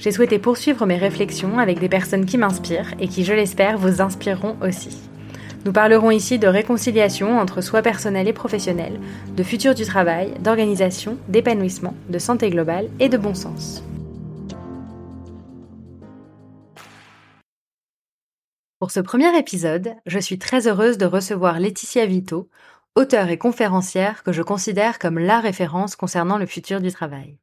J'ai souhaité poursuivre mes réflexions avec des personnes qui m'inspirent et qui, je l'espère, vous inspireront aussi. Nous parlerons ici de réconciliation entre soi personnel et professionnel, de futur du travail, d'organisation, d'épanouissement, de santé globale et de bon sens. Pour ce premier épisode, je suis très heureuse de recevoir Laetitia Vito, auteure et conférencière que je considère comme la référence concernant le futur du travail.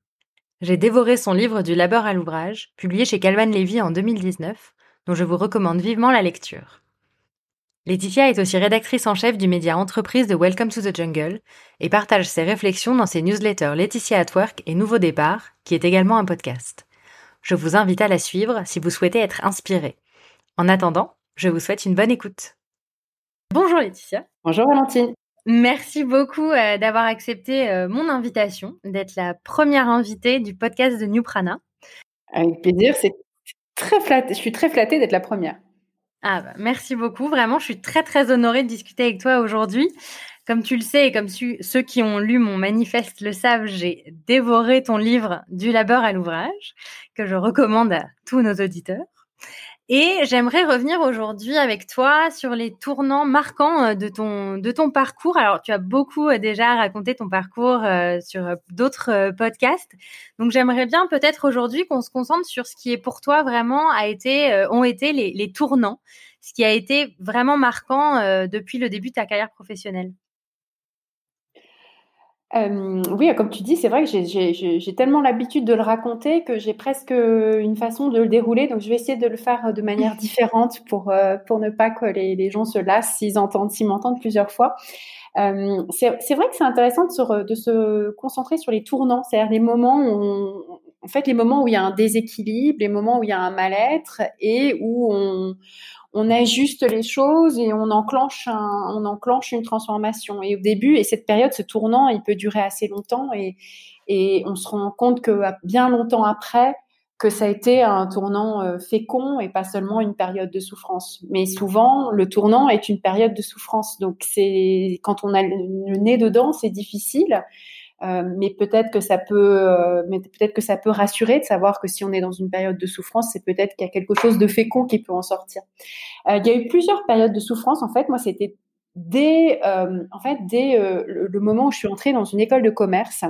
J'ai dévoré son livre du labeur à l'ouvrage, publié chez Calvan Levy en 2019, dont je vous recommande vivement la lecture. Laetitia est aussi rédactrice en chef du média entreprise de Welcome to the Jungle et partage ses réflexions dans ses newsletters Laetitia at Work et Nouveau Départ, qui est également un podcast. Je vous invite à la suivre si vous souhaitez être inspiré. En attendant, je vous souhaite une bonne écoute. Bonjour Laetitia. Bonjour Valentine. Merci beaucoup euh, d'avoir accepté euh, mon invitation, d'être la première invitée du podcast de New Prana. Avec plaisir, c'est très flatté. Je suis très flattée d'être la première. Ah bah, merci beaucoup, vraiment, je suis très très honorée de discuter avec toi aujourd'hui. Comme tu le sais et comme ceux qui ont lu mon manifeste le savent, j'ai dévoré ton livre Du labeur à l'ouvrage, que je recommande à tous nos auditeurs. Et j'aimerais revenir aujourd'hui avec toi sur les tournants marquants euh, de ton de ton parcours. Alors, tu as beaucoup euh, déjà raconté ton parcours euh, sur d'autres podcasts. Donc, j'aimerais bien peut-être aujourd'hui qu'on se concentre sur ce qui est pour toi vraiment a été ont été les, les tournants, ce qui a été vraiment marquant depuis le début de ta carrière professionnelle oui, comme tu dis, c'est vrai que j'ai tellement l'habitude de le raconter que j'ai presque une façon de le dérouler. Donc, je vais essayer de le faire de manière différente pour euh, pour ne pas que les, les gens se lassent s'ils entendent, s'ils m'entendent plusieurs fois. c'est vrai que c'est intéressant de se, de se concentrer sur les tournants, c'est-à-dire les moments où en fait, les moments où il y a un déséquilibre, les moments où il y a un mal-être et où on, on ajuste les choses et on enclenche une transformation. Et au début, et cette période, ce tournant, il peut durer assez longtemps et, et on se rend compte que bien longtemps après, que ça a été un tournant euh, fécond et pas seulement une période de souffrance. Mais souvent, le tournant est une période de souffrance. Donc c'est quand on a le nez dedans, c'est difficile. Euh, mais peut-être que ça peut, euh, mais peut-être que ça peut rassurer de savoir que si on est dans une période de souffrance, c'est peut-être qu'il y a quelque chose de fécond qui peut en sortir. Euh, il y a eu plusieurs périodes de souffrance. En fait, moi, c'était dès, en fait, dès le, moment où je suis entrée dans une école de commerce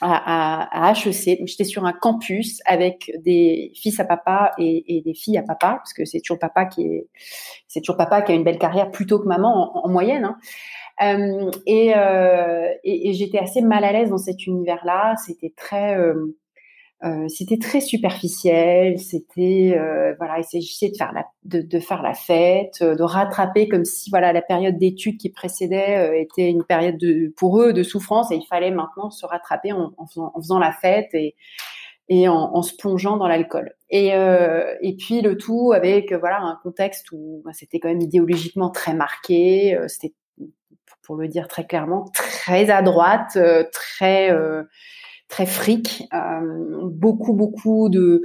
à, à, HEC. J'étais sur un campus avec des fils à papa et, et des filles à papa, parce que c'est toujours papa qui est, c'est toujours papa qui a une belle carrière plutôt que maman en, en moyenne. Hein. Euh, et, euh, et, j'étais assez mal à l'aise dans cet univers-là. C'était très euh, euh, c'était très superficiel, c'était euh, voilà, il s'agissait de faire la de, faire la fête, de rattraper comme si voilà la période d'études qui précédait était une période de pour eux de souffrance et il fallait maintenant se rattraper en, en, faisant, en faisant, la fête et et en, en se plongeant dans l'alcool. Et et puis le tout avec voilà un contexte où bah, c'était quand même idéologiquement très marqué, c'était pour le dire très clairement, très à droite, euh, très euh, très fric, euh, beaucoup beaucoup de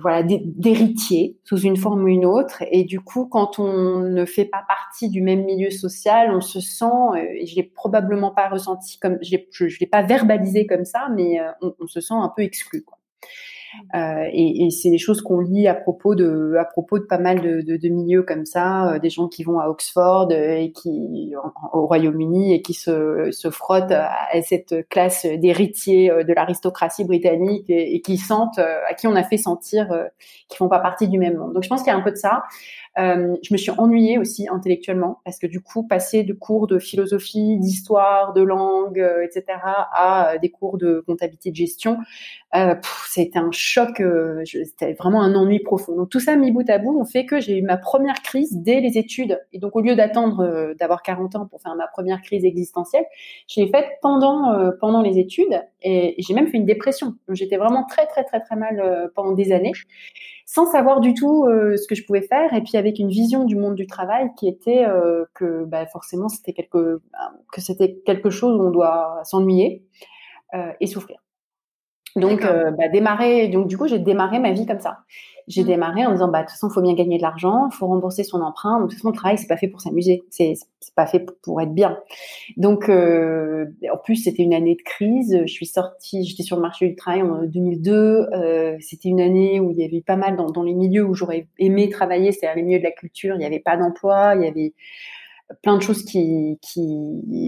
voilà d'héritiers sous une forme ou une autre. Et du coup, quand on ne fait pas partie du même milieu social, on se sent, et je l'ai probablement pas ressenti comme, je l'ai pas verbalisé comme ça, mais on, on, se sent un peu exclu. Quoi. Euh, et, et c'est des choses qu'on lit à propos de, à propos de pas mal de, de, de milieux comme ça, euh, des gens qui vont à Oxford euh, et qui au Royaume-Uni et qui se, se frottent à cette classe d'héritiers de l'aristocratie britannique et, et, qui sentent, à qui on a fait sentir qu'ils font pas partie du même monde. Donc je pense qu'il y a un peu de ça. Euh, je me suis ennuyée aussi intellectuellement parce que du coup, passer de cours de philosophie, d'histoire, de langue, euh, etc., à des cours de comptabilité de gestion, euh, c'était un choc. Euh, c'était vraiment un ennui profond. Donc tout ça mis bout à bout, on fait que j'ai eu ma première crise dès les études. Et donc au lieu d'attendre euh, d'avoir 40 ans pour faire ma première crise existentielle, je l'ai faite pendant pendant les études et j'ai même fait une dépression. J'étais vraiment très très très très mal pendant des années sans savoir du tout euh, ce que je pouvais faire et puis avec une vision du monde du travail qui était euh, que bah, forcément c'était quelque que c'était quelque chose où on doit s'ennuyer euh, et souffrir. Donc bah, démarrer donc du coup j'ai démarré ma vie comme ça j'ai mmh. démarré en disant bah de toute façon faut bien gagner de l'argent, faut rembourser son emprunt. Donc de toute façon le travail c'est pas fait pour s'amuser, c'est c'est pas fait pour être bien. Donc euh, en plus c'était une année de crise. Je suis sortie, j'étais sur le marché du travail en 2002. Euh, c'était une année où il y avait pas mal dans, dans les milieux où j'aurais aimé travailler, c'est-à-dire les milieux de la culture. Il n'y avait pas d'emploi, il y avait plein de choses qui,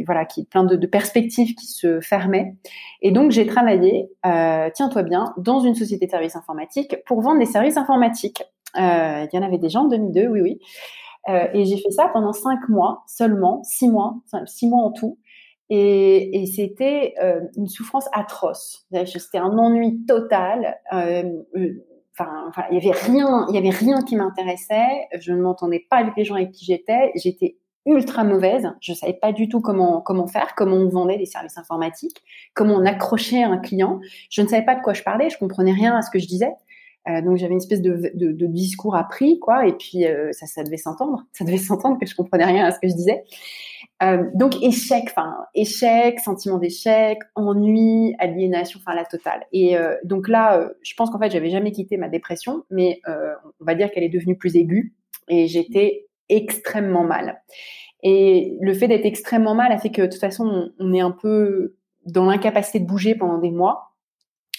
voilà, qui plein de, perspectives qui se fermaient. Et donc j'ai travaillé, euh, tiens-toi bien, dans une société de services informatiques pour vendre des services informatiques. Euh, il y en avait déjà en 2002, oui, oui. Euh, et j'ai fait ça pendant cinq mois seulement, six mois, six mois en tout. Et, c'était une souffrance atroce. C'était un ennui total. Enfin, il y avait rien, il y avait rien qui m'intéressait. Je ne m'entendais pas avec les gens avec qui j'étais. J'étais ultra mauvaise. Je savais pas du tout comment comment faire, comment on vendait des services informatiques, comment on accrochait un client. Je ne savais pas de quoi je parlais, je comprenais rien à ce que je disais. Euh, donc j'avais une espèce de, de, de, discours appris, quoi, et puis euh, ça, ça devait s'entendre, ça devait s'entendre que je comprenais rien à ce que je disais. Euh, donc échec, enfin échec, sentiment d'échec, ennui, aliénation, enfin la totale. Et donc là, je pense qu'en fait j'avais jamais quitté ma dépression, mais on va dire qu'elle est devenue plus aiguë, et j'étais extrêmement mal. Et le fait d'être extrêmement mal a fait que de toute façon, on est un peu dans l'incapacité de bouger pendant des mois.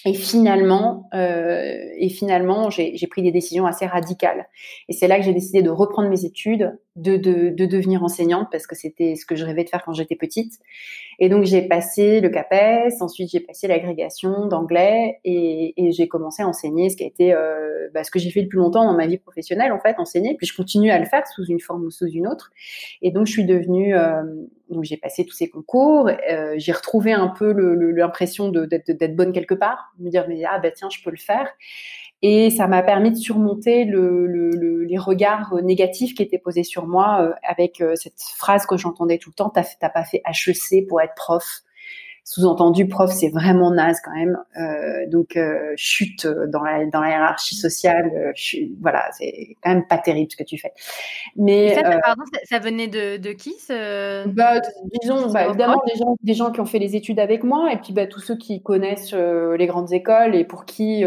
Et finalement, euh, et finalement, j'ai pris des décisions assez radicales. Et c'est là que j'ai décidé de reprendre mes études, de, de, de devenir enseignante parce que c'était ce que je rêvais de faire quand j'étais petite. Et donc j'ai passé le CAPES, ensuite j'ai passé l'agrégation d'anglais et, et j'ai commencé à enseigner, ce qui a été euh, bah, ce que j'ai fait le plus longtemps dans ma vie professionnelle en fait, enseigner. Puis je continue à le faire sous une forme ou sous une autre. Et donc je suis devenue, euh, donc j'ai passé tous ces concours, euh, j'ai retrouvé un peu l'impression d'être bonne quelque part, me dire mais ah bah tiens je peux le faire. Et ça m'a permis de surmonter le, le, les regards négatifs qui étaient posés sur moi euh, avec euh, cette phrase que j'entendais tout le temps, t'as pas fait HEC pour être prof. Sous-entendu, prof, c'est vraiment naze quand même. Euh, donc, euh, chute dans la, dans la hiérarchie sociale. voilà, c'est quand même pas terrible ce que tu fais. Mais ça, pardon, ça, venait de, de qui ce... bah, Disons, bah, évidemment, des gens, des gens qui ont fait les études avec moi, et puis bah, tous ceux qui connaissent les grandes écoles et pour qui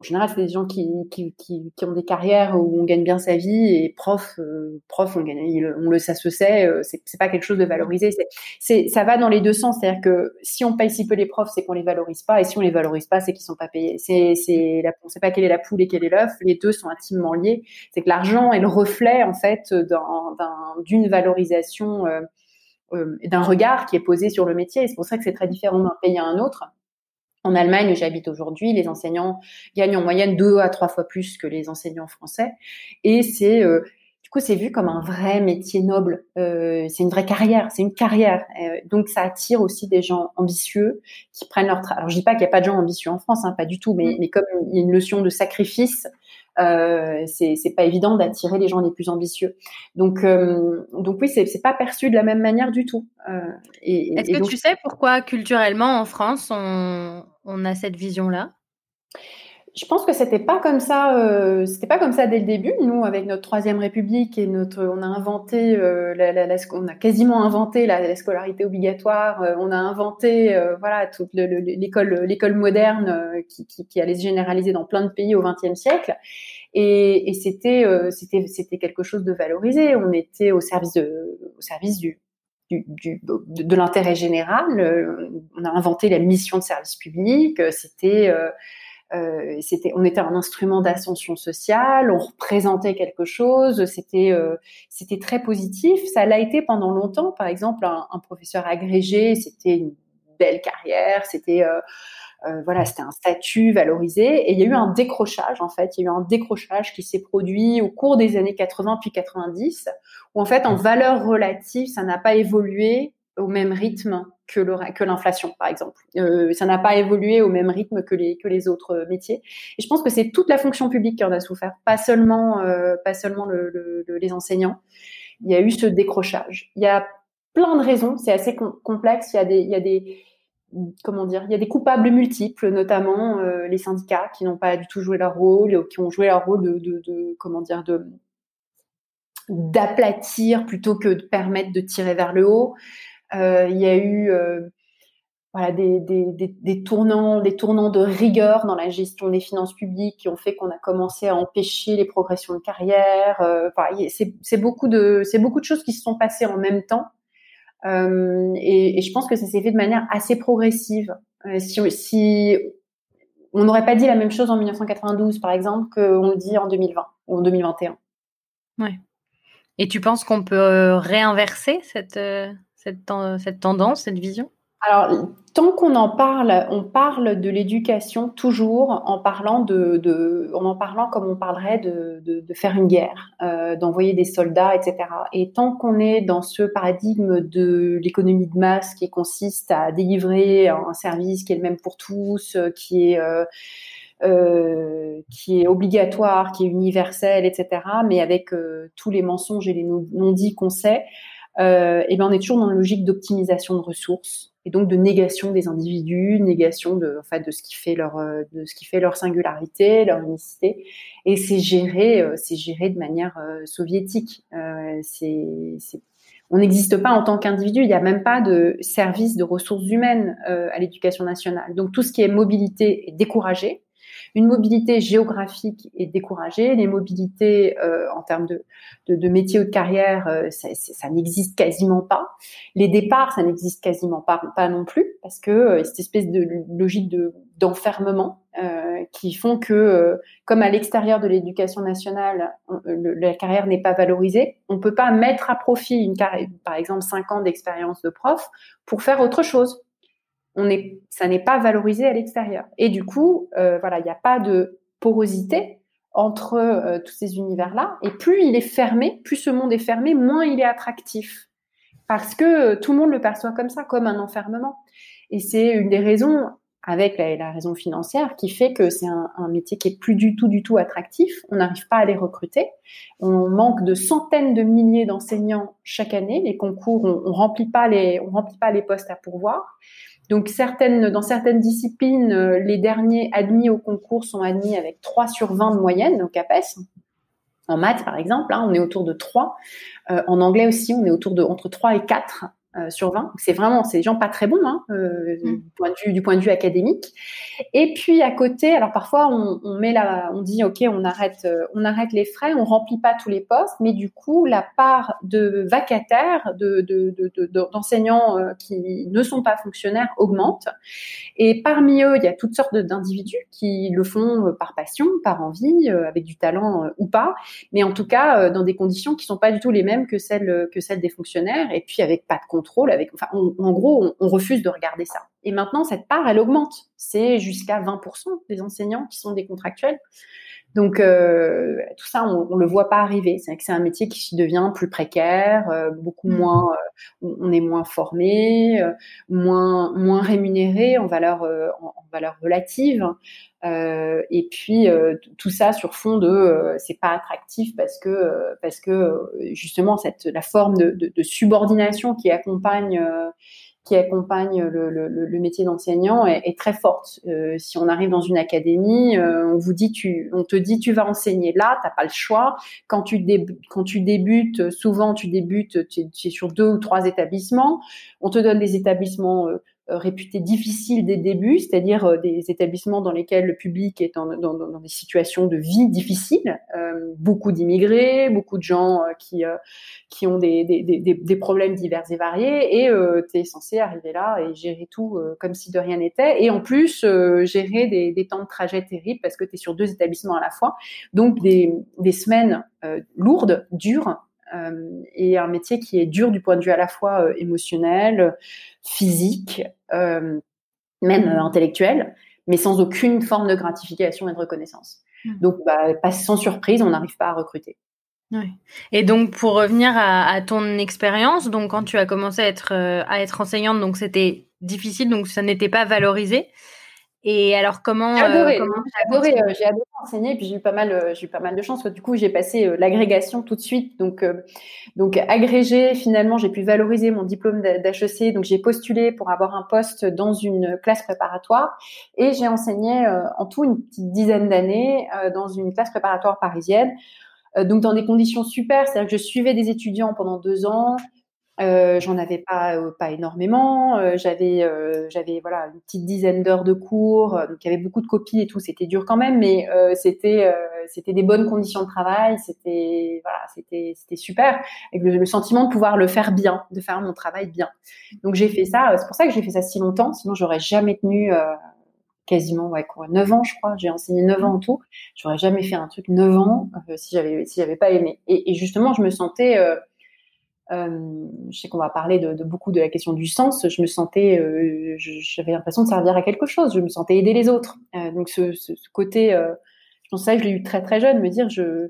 en général, c'est des gens qui, qui, qui, qui, ont des carrières où on gagne bien sa vie et prof, euh, prof, on gagne, on le, ça se sait, euh, c'est, pas quelque chose de valorisé. C'est, ça va dans les deux sens, c'est-à-dire que si on paye si peu les profs, c'est qu'on les valorise pas, et si on les valorise pas, c'est qu'ils sont pas payés. C'est, c'est, on sait pas quelle est la poule et quel est l'œuf. Les deux sont intimement liés. C'est que l'argent est le reflet en fait d'un, d'un, d'une valorisation. Euh, euh, d'un regard qui est posé sur le métier. C'est pour ça que c'est très différent d'un pays à un autre. En Allemagne, où j'habite aujourd'hui, les enseignants gagnent en moyenne deux à trois fois plus que les enseignants français. Et c'est euh, du coup, c'est vu comme un vrai métier noble. Euh, c'est une vraie carrière. C'est une carrière. Euh, donc, ça attire aussi des gens ambitieux qui prennent leur travail. Alors, je dis pas qu'il n'y a pas de gens ambitieux en France, hein, pas du tout. Mais, mm. mais comme il y a une notion de sacrifice, euh, c'est pas évident d'attirer les gens les plus ambitieux. Donc, euh, donc oui, c'est pas perçu de la même manière du tout. Euh, Est-ce que tu sais pourquoi culturellement en France on, on a cette vision-là? Je pense que c'était pas comme ça. Euh, c'était pas comme ça dès le début. Nous, avec notre troisième République et notre, on a inventé, euh, on a quasiment inventé la, scolarité obligatoire. Euh, on a inventé, voilà, toute l'école, moderne qui, qui, qui, allait se généraliser dans plein de pays au XXe siècle. Et, c'était, c'était, c'était quelque chose de valorisé. On était au service de, au service du, de l'intérêt général. On a inventé la mission de service public. C'était euh, c'était, on était un instrument d'ascension sociale, on représentait quelque chose, c'était, euh, c'était très positif. Ça l'a été pendant longtemps. Par exemple, un, un professeur agrégé, c'était une belle carrière, c'était euh, voilà, c'était un statut valorisé. Et il y a eu un décrochage, en fait. Il y a eu un décrochage qui s'est produit au cours des années 80 puis 90, où en fait, en valeur relative, ça n'a pas évolué au même rythme que l'inflation par exemple. Euh, ça n'a pas évolué au même rythme que les autres métiers. Et je pense que c'est toute la fonction publique qui en a souffert, pas seulement euh, les enseignants. Il y a eu ce décrochage. Il y a plein de raisons. C'est assez complexe. Il y a des coupables multiples, notamment euh, les syndicats qui n'ont pas du tout joué leur rôle, qui ont joué leur rôle de d'aplatir plutôt que de permettre de tirer vers le haut. Euh, il y a eu euh, voilà, des, des, des, tournants, des tournants de rigueur dans la gestion des finances publiques qui ont fait qu'on a commencé à empêcher les progressions de carrière. Euh, c'est beaucoup de c'est beaucoup de choses qui se sont passées en même temps euh, et, je pense que ça s'est fait de manière assez progressive. Si, on n'aurait pas dit la même chose en 1992, par exemple, qu'on le dit en 2020 ou en 2021. Ouais. Et tu penses qu'on peut réinverser cette, cette, tendance, cette vision? Alors, tant qu'on en parle, on parle de l'éducation toujours en parlant de, de, en parlant comme on parlerait de, faire une guerre, euh, d'envoyer des soldats, etc. Et tant qu'on est dans ce paradigme de l'économie de masse qui consiste à délivrer un service qui est le même pour tous, qui est euh, euh, qui est obligatoire, qui est universel, etc. Mais avec tous les mensonges et les non-dits qu'on sait, euh, et ben on est toujours dans une logique d'optimisation de ressources et donc de négation des individus, négation de, en fait, de ce qui fait leur, euh, de ce qui fait leur singularité, leur unicité. Et c'est géré, euh, c'est géré de manière euh, soviétique. Euh, c'est, on n'existe pas en tant qu'individu. Il n'y a même pas de service de ressources humaines à l'éducation nationale. Donc tout ce qui est mobilité est découragé une mobilité géographique est découragée, les mobilités euh, en termes de, de, de métiers ou de carrière, euh, ça, n'existe quasiment pas. Les départs, ça n'existe quasiment pas, non plus, parce que euh, cette espèce de logique de d'enfermement euh, qui font que, comme à l'extérieur de l'éducation nationale, la carrière n'est pas valorisée, on peut pas mettre à profit par exemple, cinq ans d'expérience de prof pour faire autre chose on est, ça n'est pas valorisé à l'extérieur. Et du coup, euh, voilà, il n'y a pas de porosité entre euh, tous ces univers-là. Et plus il est fermé, plus ce monde est fermé, moins il est attractif. Parce que tout le monde le perçoit comme ça, comme un enfermement. Et c'est une des raisons, avec la, raison financière, qui fait que c'est un, métier qui est plus du tout, du tout attractif. On n'arrive pas à les recruter. On manque de centaines de milliers d'enseignants chaque année. Les concours, on, on remplit remplit pas les postes à pourvoir. Donc certaines, dans certaines disciplines, euh, les derniers admis au concours sont admis avec 3 sur 20 de moyenne, donc APES. En maths, par exemple, hein, on est autour de 3. Euh, en anglais aussi, on est autour de entre 3 et 4. Euh, sur 20. C'est vraiment, c'est des gens pas très bons hein, euh, mm. du, point de vue, du point de vue académique. Et puis à côté, alors parfois on, on met la, on dit ok, on arrête, euh, on arrête les frais, on remplit pas tous les postes, mais du coup la part de vacataires, de, d'enseignants de, qui ne sont pas fonctionnaires augmente. Et parmi eux, il y a toutes sortes d'individus qui le font par passion, par envie, avec du talent ou pas, mais en tout cas dans des conditions qui sont pas du tout les mêmes que celles que celles des fonctionnaires, et puis avec pas de compte avec, enfin, en gros, on, refuse de regarder ça. Et maintenant, cette part, elle augmente. C'est jusqu'à 20% des enseignants qui sont des contractuels. Donc euh, tout ça, on, on le voit pas arriver. C'est que c'est un métier qui devient plus précaire, euh, beaucoup mmh. moins, euh, on est moins formé, moins moins rémunéré en valeur en, valeur relative. Et puis tout ça sur fond de c'est pas attractif parce que parce que justement cette la forme de, subordination qui accompagne qui accompagne le, métier d'enseignant est, très forte. Euh, si on arrive dans une académie, euh, on vous dit, tu, on te dit, tu vas enseigner là, t'as pas le choix. Quand tu, débutes, souvent tu débutes, tu es, sur deux ou trois établissements. On te donne des établissements euh, euh, réputés difficiles dès le début, c'est-à-dire euh, des établissements dans lesquels le public est dans, des situations de vie difficiles, euh, beaucoup d'immigrés, beaucoup de gens euh, qui qui ont des, des, des, des, problèmes divers et variés, et tu es censé arriver là et gérer tout comme si de rien n'était, et en plus gérer des, des temps de trajet terribles parce que tu es sur deux établissements à la fois, donc des, des semaines lourdes, dures, et un métier qui est dur du point de vue à la fois émotionnel, physique, même intellectuel, mais sans aucune forme de gratification et de reconnaissance. Mmh. Donc, bah, pas sans surprise, on n'arrive pas à recruter. Et donc pour revenir à, ton expérience, donc quand tu as commencé à être à être enseignante, donc c'était difficile, donc ça n'était pas valorisé. Et alors, comment J'ai adoré, euh, j'ai adoré, enseigner, puis j'ai eu pas mal, euh, j'ai eu pas mal de chance. Du coup, j'ai passé euh, l'agrégation tout de suite. Donc, donc agrégé, finalement, j'ai pu valoriser mon diplôme d'HEC. Donc, j'ai postulé pour avoir un poste dans une classe préparatoire, et j'ai enseigné en tout une petite dizaine d'années dans une classe préparatoire parisienne. donc, dans des conditions super, c'est-à-dire que je suivais des étudiants pendant deux ans. Euh, j'en avais pas euh, pas énormément. Euh, j'avais euh, j'avais voilà une petite dizaine d'heures de cours. donc il y avait beaucoup de copies et tout. C'était dur quand même, mais c'était c'était des bonnes conditions de travail. C'était voilà c'était c'était super. Avec le, le, sentiment de pouvoir le faire bien, de faire mon travail bien. Donc j'ai fait ça. C'est pour ça que j'ai fait ça si longtemps. Sinon j'aurais jamais tenu quasiment ouais quoi 9 ans je crois j'ai enseigné 9 ans en tout j'aurais jamais fait un truc 9 ans si j'avais si j'avais pas aimé et, et, justement je me sentais euh, je sais qu'on va parler de, beaucoup de la question du sens. Je me sentais, euh, j'avais l'impression de servir à quelque chose. Je me sentais aider les autres. Euh, donc ce, côté, euh, je pense ça, je l'ai eu très très jeune, me dire je,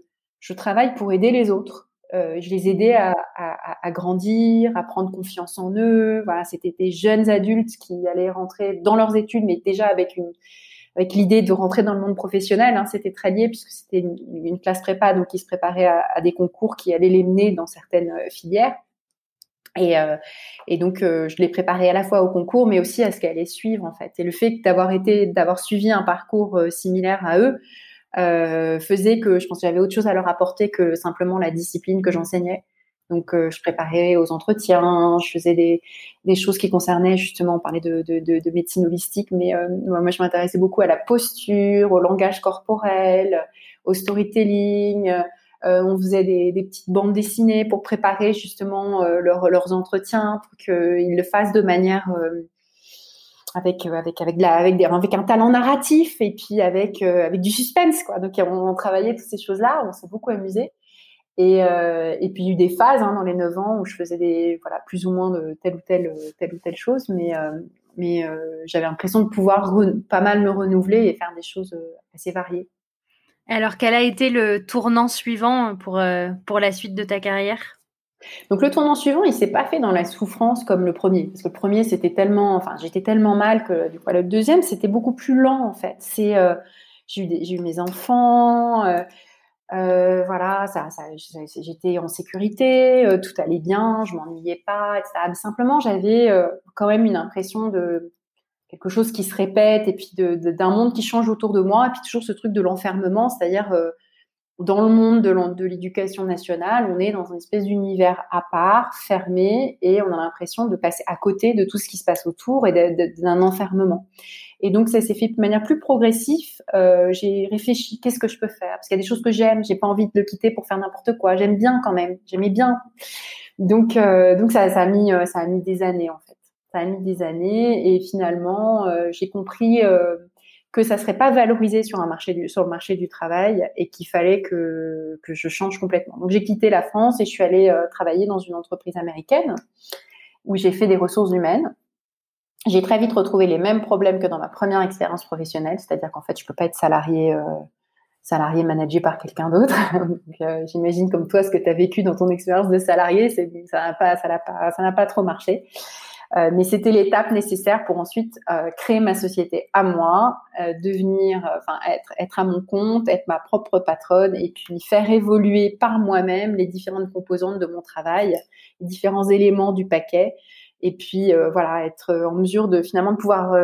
travaille pour aider les autres. Je les aidais à, à, à, grandir, à prendre confiance en eux. Voilà, c'était des jeunes adultes qui allaient rentrer dans leurs études, mais déjà avec une avec l'idée de rentrer dans le monde professionnel. Hein, c'était très lié puisque c'était une, classe prépa, donc qui se préparait à, des concours qui allaient les mener dans certaines euh, filières. Et, euh, donc, euh, je les préparais à la fois au concours, mais aussi à ce qu'elle allait suivre en fait. Et le fait d'avoir été, d'avoir suivi un parcours similaire à eux, faisait que je pense que j'avais autre chose à leur apporter que simplement la discipline que j'enseignais. Donc, euh, je préparais aux entretiens, je faisais des, des choses qui concernaient justement, on parlait de, de, de, de médecine holistique, mais euh, moi, je m'intéressais beaucoup à la posture, au langage corporel, au storytelling. Euh, on faisait des, des, petites bandes dessinées pour préparer justement leur, leurs entretiens, pour qu'ils le fassent de manière avec avec avec, la, avec, des, avec un talent narratif et puis avec avec du suspense quoi. Donc on, on travaillait toutes ces choses là, on s'est beaucoup amusé. Et, euh, et puis il y a eu des phases hein, dans les 9 ans où je faisais des voilà plus ou moins de telle ou telle telle ou telle chose, mais euh, mais euh, j'avais l'impression de pouvoir pas mal me renouveler et faire des choses euh, assez variées. Alors quel a été le tournant suivant pour pour la suite de ta carrière? Donc le tournant suivant, il s'est pas fait dans la souffrance comme le premier, parce que le premier c'était tellement, enfin j'étais tellement mal que du coup le deuxième c'était beaucoup plus lent en fait. C'est j'ai eu, eu mes enfants, euh, euh, voilà, ça, ça j'étais en sécurité, euh, tout allait bien, je m'ennuyais pas, etc. simplement, j'avais euh, quand même une impression de quelque chose qui se répète et puis d'un de, monde qui change autour de moi, et puis toujours ce truc de l'enfermement, c'est-à-dire dans le monde de l'éducation nationale, on est dans une espèce d'univers à part, fermé, et on a l'impression de passer à côté de tout ce qui se passe autour et d'un enfermement. Et donc ça s'est fait de manière plus progressive. Euh, j'ai réfléchi, qu'est-ce que je peux faire? Parce qu'il y a des choses que j'aime, j'ai pas envie de le quitter pour faire n'importe quoi. J'aime bien quand même, j'aimais bien. Donc euh, donc ça, ça a mis euh, ça a mis des années en fait. Ça a mis des années et finalement euh, j'ai compris euh, que ça serait pas valorisé sur un marché sur le marché du travail et qu'il fallait que que je change complètement. Donc j'ai quitté la France et je suis allée euh, travailler dans une entreprise américaine où j'ai fait des ressources humaines j'ai très vite retrouvé les mêmes problèmes que dans ma première expérience professionnelle, c'est-à-dire qu'en fait, je peux pas être salarié euh, salarié managé par quelqu'un d'autre. euh, J'imagine comme toi ce que tu as vécu dans ton expérience de salarié, ça n'a pas ça n'a pas ça n'a pas trop marché. Euh, mais c'était l'étape nécessaire pour ensuite euh, créer ma société à moi, euh, devenir, enfin être être à mon compte, être ma propre patronne et puis faire évoluer par moi-même les différentes composantes de mon travail, les différents éléments du paquet et puis voilà être en mesure de finalement de pouvoir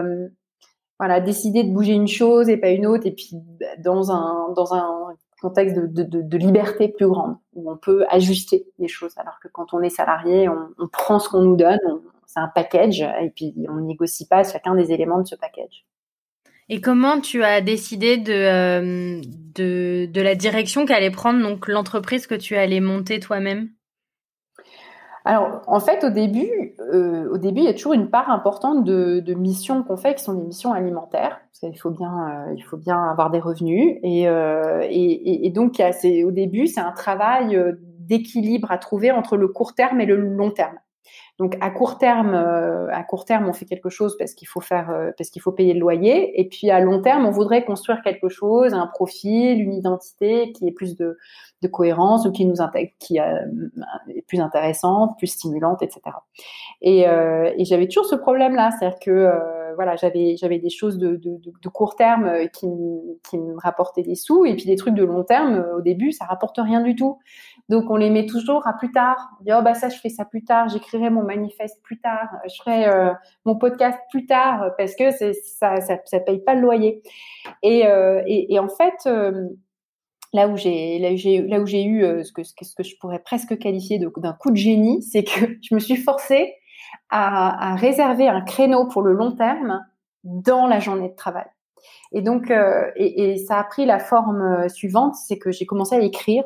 voilà décider de bouger une chose et pas une autre et puis bah, dans un dans un contexte de, de, liberté plus grande où on peut ajuster les choses. Alors que quand on est salarié on prend ce qu'on nous donne c'est un package et puis on négocie pas chacun des éléments de ce package. Et comment tu as décidé de, euh, de, de la direction qu'allait prendre donc l'entreprise que tu allais monter toi-même? Alors, en fait, au début, euh, au début, il y a toujours une part importante de, de missions qu'on fait, qui sont des missions alimentaires, parce qu'il faut bien, euh, il faut bien avoir des revenus, et, euh, et, et donc, c'est, au début, c'est un travail d'équilibre à trouver entre le court terme et le long terme. Donc à court terme, euh, à court terme, on fait quelque chose parce qu'il faut faire, euh, parce qu'il faut payer le loyer. Et puis à long terme, on voudrait construire quelque chose, un profil, une identité qui ait plus de, cohérence ou qui nous qui euh, est plus intéressante, plus stimulante, etc. Et, et j'avais toujours ce problème-là, c'est-à-dire que voilà, j'avais j'avais des choses de, de, de, court terme qui, qui me rapportaient des sous, et puis des trucs de long terme. Au début, ça rapporte rien du tout. Donc on les met toujours à plus tard. On dit oh bah ça je fais ça plus tard, j'écrirai mon manifeste plus tard, je ferai euh, mon podcast plus tard parce que ça, ça ça paye pas le loyer. Et euh, et, en fait euh, là où j'ai là où j'ai là où j'ai eu ce que ce que je pourrais presque qualifier d'un coup de génie, c'est que je me suis forcée à, réserver un créneau pour le long terme dans la journée de travail. Et donc et, et ça a pris la forme suivante, c'est que j'ai commencé à écrire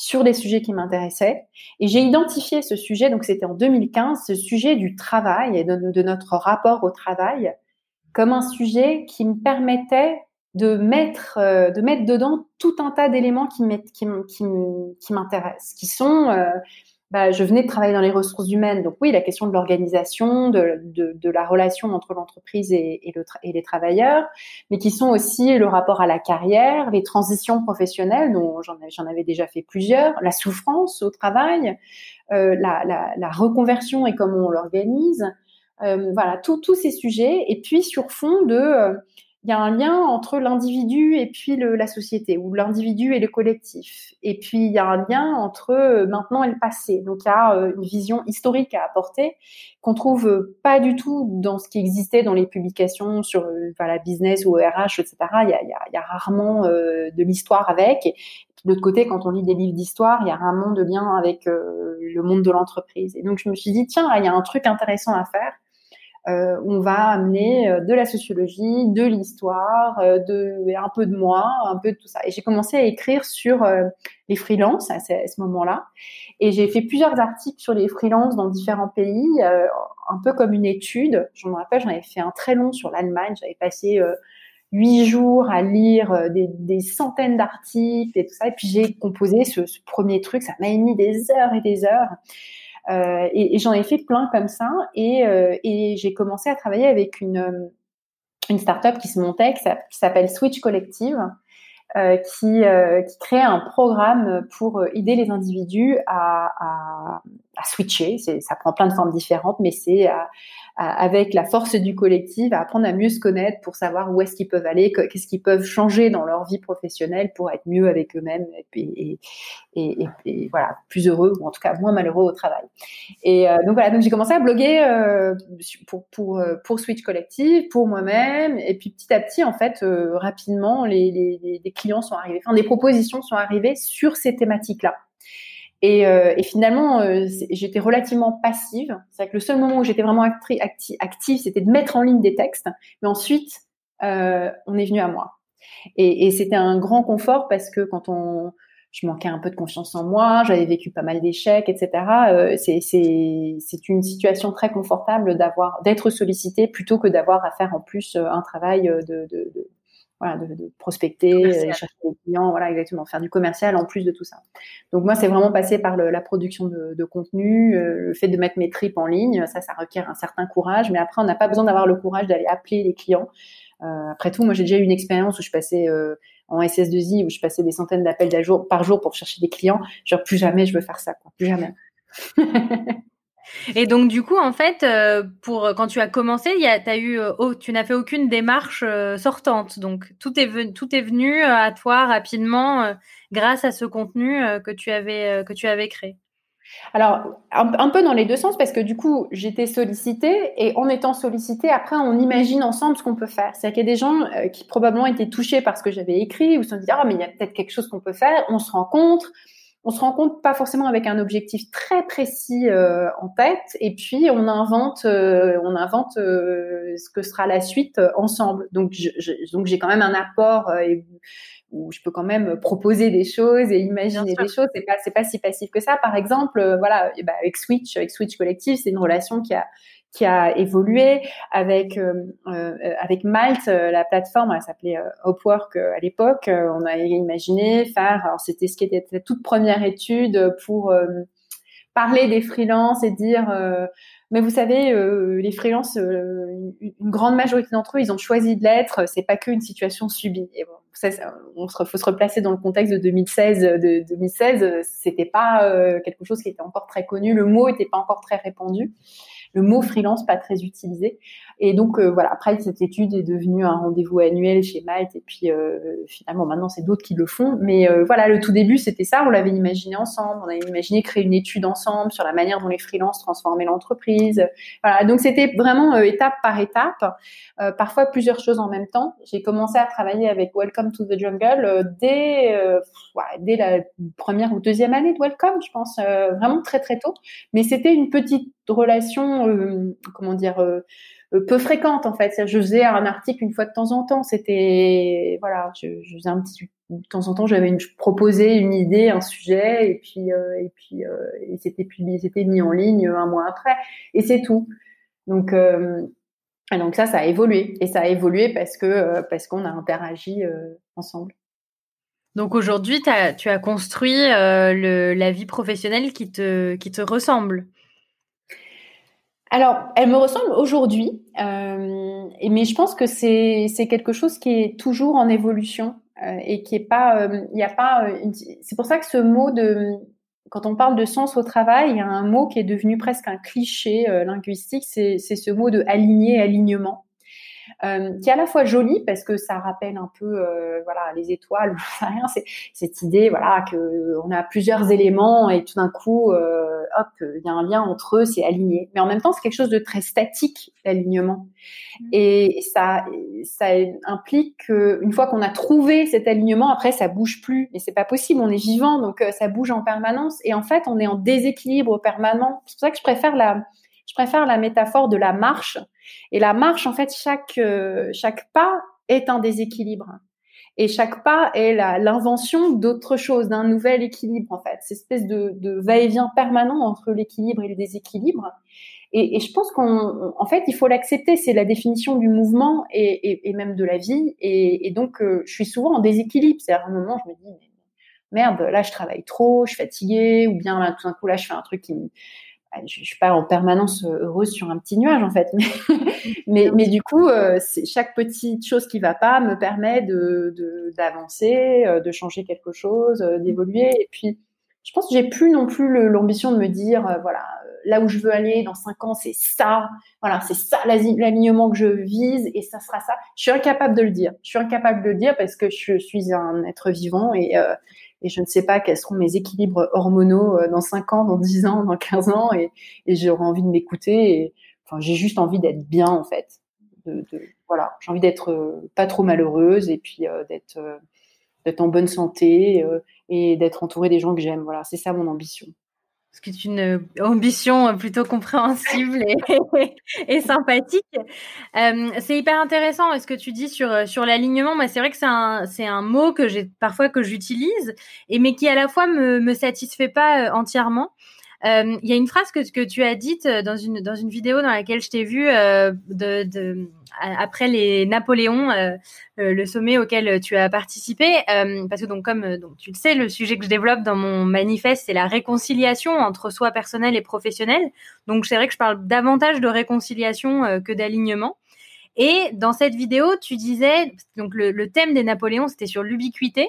sur des sujets qui m'intéressaient. Et j'ai identifié ce sujet, donc c'était en 2015, ce sujet du travail et de, notre rapport au travail comme un sujet qui me permettait de mettre, euh, de mettre dedans tout un tas d'éléments qui m'intéressent, qui, qui sont euh, bah, je venais de travailler dans les ressources humaines. Donc oui, la question de l'organisation, de, de, de, la relation entre l'entreprise et, et, le et, les travailleurs, mais qui sont aussi le rapport à la carrière, les transitions professionnelles, dont j'en avais déjà fait plusieurs, la souffrance au travail, euh, la, la, la, reconversion et comment on l'organise. Euh, voilà, tous ces sujets. Et puis sur fond de... Il y a un lien entre l'individu et puis la société, ou l'individu et le collectif. Et puis il y a un lien entre euh, maintenant et le passé. Donc il y a euh, une vision historique à apporter qu'on trouve euh, pas du tout dans ce qui existait dans les publications sur la business ou RH, etc. Il y a, rarement de l'histoire avec. De l'autre côté, quand on lit des livres d'histoire, il y a rarement de lien avec le monde de l'entreprise. Et donc je me suis dit tiens, il y a un truc intéressant à faire euh, on va amener euh, de la sociologie, de l'histoire, euh, de un peu de moi, un peu de tout ça. Et j'ai commencé à écrire sur les freelances à ce, moment-là. Et j'ai fait plusieurs articles sur les freelances dans différents pays, un peu comme une étude. Je me rappelle, j'en avais fait un très long sur l'Allemagne. J'avais passé huit jours à lire des, centaines d'articles et tout ça. Et puis j'ai composé ce, ce, premier truc. Ça m'a mis des heures et des heures. Euh, et, j'en ai fait plein comme ça. Et, euh, j'ai commencé à travailler avec une, une startup qui se montait, qui s'appelle Switch Collective. Euh, qui, euh, crée un programme pour aider les individus à, à, switcher. Ça prend plein de formes différentes, mais c'est avec la force du collectif, à apprendre à mieux se connaître pour savoir où est-ce qu'ils peuvent aller, qu'est-ce qu'ils peuvent changer dans leur vie professionnelle pour être mieux avec eux-mêmes et, voilà, plus heureux ou en tout cas moins malheureux au travail. Et euh, donc voilà, donc j'ai commencé à bloguer euh, pour pour euh, pour Switch Collective, pour moi-même, et puis petit à petit en fait rapidement les clients sont arrivés, enfin des propositions sont arrivées sur ces thématiques-là. Et, euh, et finalement, euh, j'étais relativement passive. C'est que le seul moment où j'étais vraiment active, c'était de mettre en ligne des textes. Mais ensuite, euh, on est venu à moi. Et, et c'était un grand confort parce que quand on, je manquais un peu de confiance en moi, j'avais vécu pas mal d'échecs, etc. Euh, c'est une situation très confortable d'avoir d'être sollicité plutôt que d'avoir à faire en plus euh, un travail de, de, de voilà, de, de prospecter, euh, chercher des clients, voilà, exactement, faire du commercial en plus de tout ça. Donc moi, c'est vraiment passé par le, la production de, de contenu, euh, le fait de mettre mes tripes en ligne, ça, ça requiert un certain courage, mais après, on n'a pas besoin d'avoir le courage d'aller appeler les clients. Euh, après tout, moi, j'ai déjà eu une expérience où je passais euh, en SS2I, où je passais des centaines d'appels par jour pour chercher des clients. Genre, plus jamais je veux faire ça, quoi. plus jamais. Et donc du coup, en fait, euh, pour quand tu as commencé, y a, as eu, euh, tu n'as fait aucune démarche euh, sortante. Donc tout est venu, tout est venu à toi rapidement grâce à ce contenu que tu avais que tu avais créé. Alors, un, peu dans les deux sens, parce que du coup, j'étais sollicitée, et en étant sollicitée, après, on imagine ensemble ce qu'on peut faire. C'est-à-dire qu'il y a des gens qui probablement étaient touchés par ce que j'avais écrit, ou se dit, ah, mais il y a peut-être quelque chose qu'on peut faire, on se rencontre, on se rend compte pas forcément avec un objectif très précis euh, en tête, et puis on invente, euh, on invente euh, ce que sera la suite ensemble. Donc, je, donc j'ai quand même un apport et, où je peux quand même proposer des choses et imaginer des choses. C'est pas c'est pas si passif que ça. Par exemple, voilà, bah, avec Switch, avec Switch Collective, c'est une relation qui a qui a évolué avec euh, euh, avec Malte, la plateforme, elle s'appelait Upwork à l'époque. on a imaginé faire, alors c'était ce qui était la toute première étude pour parler des freelances et dire mais vous savez, les freelances, une grande majorité d'entre eux, ils ont choisi de l'être. C'est pas qu'une situation subie. Et bon, ça, on se, faut se replacer dans le contexte de 2016. De 2016, c'était pas quelque chose qui était encore très connu. Le mot était pas encore très répandu le mot freelance pas très utilisé. Et donc euh, voilà, après cette étude est devenue un rendez-vous annuel chez Malte et puis euh, finalement maintenant c'est d'autres qui le font. Mais euh, voilà, le tout début c'était ça, on l'avait imaginé ensemble, on avait imaginé créer une étude ensemble sur la manière dont les freelances transformaient l'entreprise. Voilà, donc c'était vraiment étape par étape, parfois plusieurs choses en même temps. J'ai commencé à travailler avec Welcome to the Jungle dès dès la première ou deuxième année de Welcome, je pense, vraiment très très tôt. Mais c'était une petite relation, comment dire, peu fréquente en fait. Je faisais un article une fois de temps en temps. C'était voilà, je, faisais un petit de temps en temps, j'avais une, proposé une idée, un sujet, et puis et puis et c'était publié, c'était mis en ligne un mois après, et c'est tout. Donc donc ça, ça a évolué et ça a évolué parce que parce qu'on a interagi ensemble. Donc aujourd'hui, tu as construit le, la vie professionnelle qui te, qui te ressemble. Alors, elle me ressemble aujourd'hui, euh, mais je pense que c'est quelque chose qui est toujours en évolution euh, et qui est pas, euh, il n'y a pas. c'est pour ça que ce mot de quand on parle de sens au travail, il y a un mot qui est devenu presque un cliché linguistique, c'est ce mot de aligner, alignement. Euh, qui est à la fois joli parce que ça rappelle un peu euh, voilà les étoiles, rien, c'est cette idée voilà que on a plusieurs éléments et tout d'un coup euh, hop il y a un lien entre eux, c'est aligné. Mais en même temps c'est quelque chose de très statique l'alignement mmh. et ça ça implique qu'une fois qu'on a trouvé cet alignement après ça bouge plus et c'est pas possible, on est vivant donc ça bouge en permanence et en fait on est en déséquilibre permanent. C'est pour ça que je préfère la je préfère la métaphore de la marche. Et la marche, en fait, chaque, euh, chaque pas est un déséquilibre. Et chaque pas est l'invention d'autre chose, d'un nouvel équilibre, en fait. Cette espèce de, de va-et-vient permanent entre l'équilibre et le déséquilibre. Et, je pense qu'en en fait, il faut l'accepter. C'est la définition du mouvement et, et, même de la vie. Et, donc, euh, je suis souvent en déséquilibre. C'est à un moment, je me dis, merde, là, je travaille trop, je suis fatiguée, ou bien tout d'un coup, là, je fais un truc qui me je, je suis pas en permanence euh, heureuse sur un petit nuage en fait, mais mais, du coup, euh, chaque petite chose qui va pas me permet de d'avancer, euh, de, changer quelque chose, d'évoluer. Et puis, je pense que j'ai plus non plus l'ambition de me dire voilà là où je veux aller dans cinq ans, c'est ça, voilà, c'est ça l'alignement que je vise et ça sera ça. Je suis incapable de le dire. Je suis incapable de le dire parce que je suis un être vivant et et je ne sais pas quels seront mes équilibres hormonaux euh, dans 5 ans, dans 10 ans, dans 15 ans, et, j'aurai envie de m'écouter. Enfin, j'ai juste envie d'être bien, en fait. Voilà, j'ai envie d'être euh, pas trop malheureuse et puis euh, d'être d'être en bonne santé et d'être entourée des gens que j'aime. Voilà, c'est ça mon ambition ce qui est une euh, ambition euh, plutôt compréhensible et, sympathique. Euh, c'est hyper intéressant ce que tu dis sur l'alignement. C'est vrai que c'est un c'est un mot que j'ai parfois que j'utilise et mais qui à la fois me me satisfait pas entièrement. Il y a une phrase que tu as dite dans une dans une vidéo dans laquelle je t'ai vu de, de après les Napoléons, euh, euh, le sommet auquel tu as participé, euh, parce que donc comme tu le sais, le sujet que je développe dans mon manifeste, c'est la réconciliation entre soi personnel et professionnel. Donc c'est vrai que je parle davantage de réconciliation que d'alignement. Et dans cette vidéo, tu disais donc le thème des Napoléons, c'était sur l'ubiquité.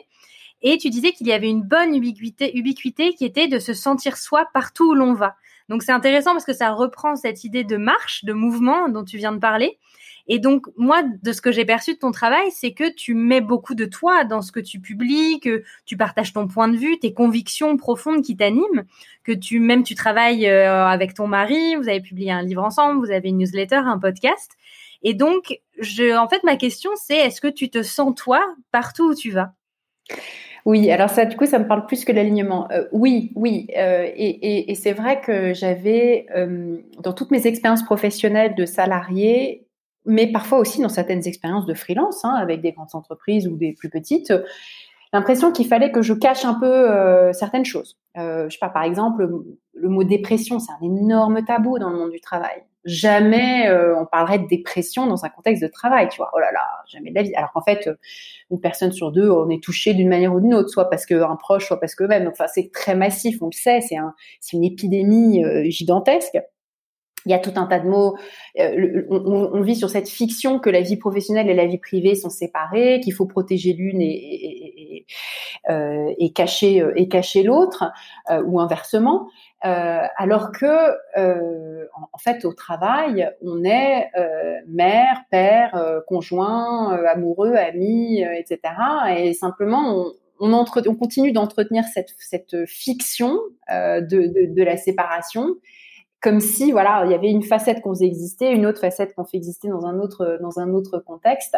Et tu disais qu'il y avait une bonne ubiquité, ubiquité qui était de se sentir soi partout où l'on va. Donc c'est intéressant parce que ça reprend cette idée de marche, de mouvement dont tu viens de parler. Et donc, moi, de ce que j'ai perçu de ton travail, c'est que tu mets beaucoup de toi dans ce que tu publies, que tu partages ton point de vue, tes convictions profondes qui t'animent, que tu, même tu travailles euh, avec ton mari, vous avez publié un livre ensemble, vous avez une newsletter, un podcast. Et donc, je, en fait, ma question, c'est est-ce que tu te sens toi partout où tu vas? Oui, alors ça, du coup, ça me parle plus que l'alignement. Euh, oui, oui, euh, et, c'est vrai que j'avais, euh, dans toutes mes expériences professionnelles de salarié, mais parfois aussi dans certaines expériences de freelance, hein, avec des grandes entreprises ou des plus petites, l'impression qu'il fallait que je cache un peu certaines choses. Je sais pas, par exemple, le, mot dépression, c'est un énorme tabou dans le monde du travail. Jamais on parlerait de dépression dans un contexte de travail, tu vois. Oh là là, jamais de la vie. Alors qu'en fait, une personne sur deux, on est touché d'une manière ou d'une autre, soit parce qu'un proche, soit parce que même. Enfin, c'est très massif, on le sait. C'est un, c'est une épidémie gigantesque il y a tout un tas de mots. Euh, on, vit sur cette fiction que la vie professionnelle et la vie privée sont séparées, qu'il faut protéger l'une et, euh, cacher l'autre, euh, ou inversement. Alors que, en, fait, au travail, on est mère, père, conjoint, amoureux, ami, etc. Et simplement, on, entre, on continue d'entretenir cette, cette fiction de, de, de la séparation comme si voilà il y avait une facette qu'on faisait exister, une autre facette qu'on fait exister dans un autre dans un autre contexte.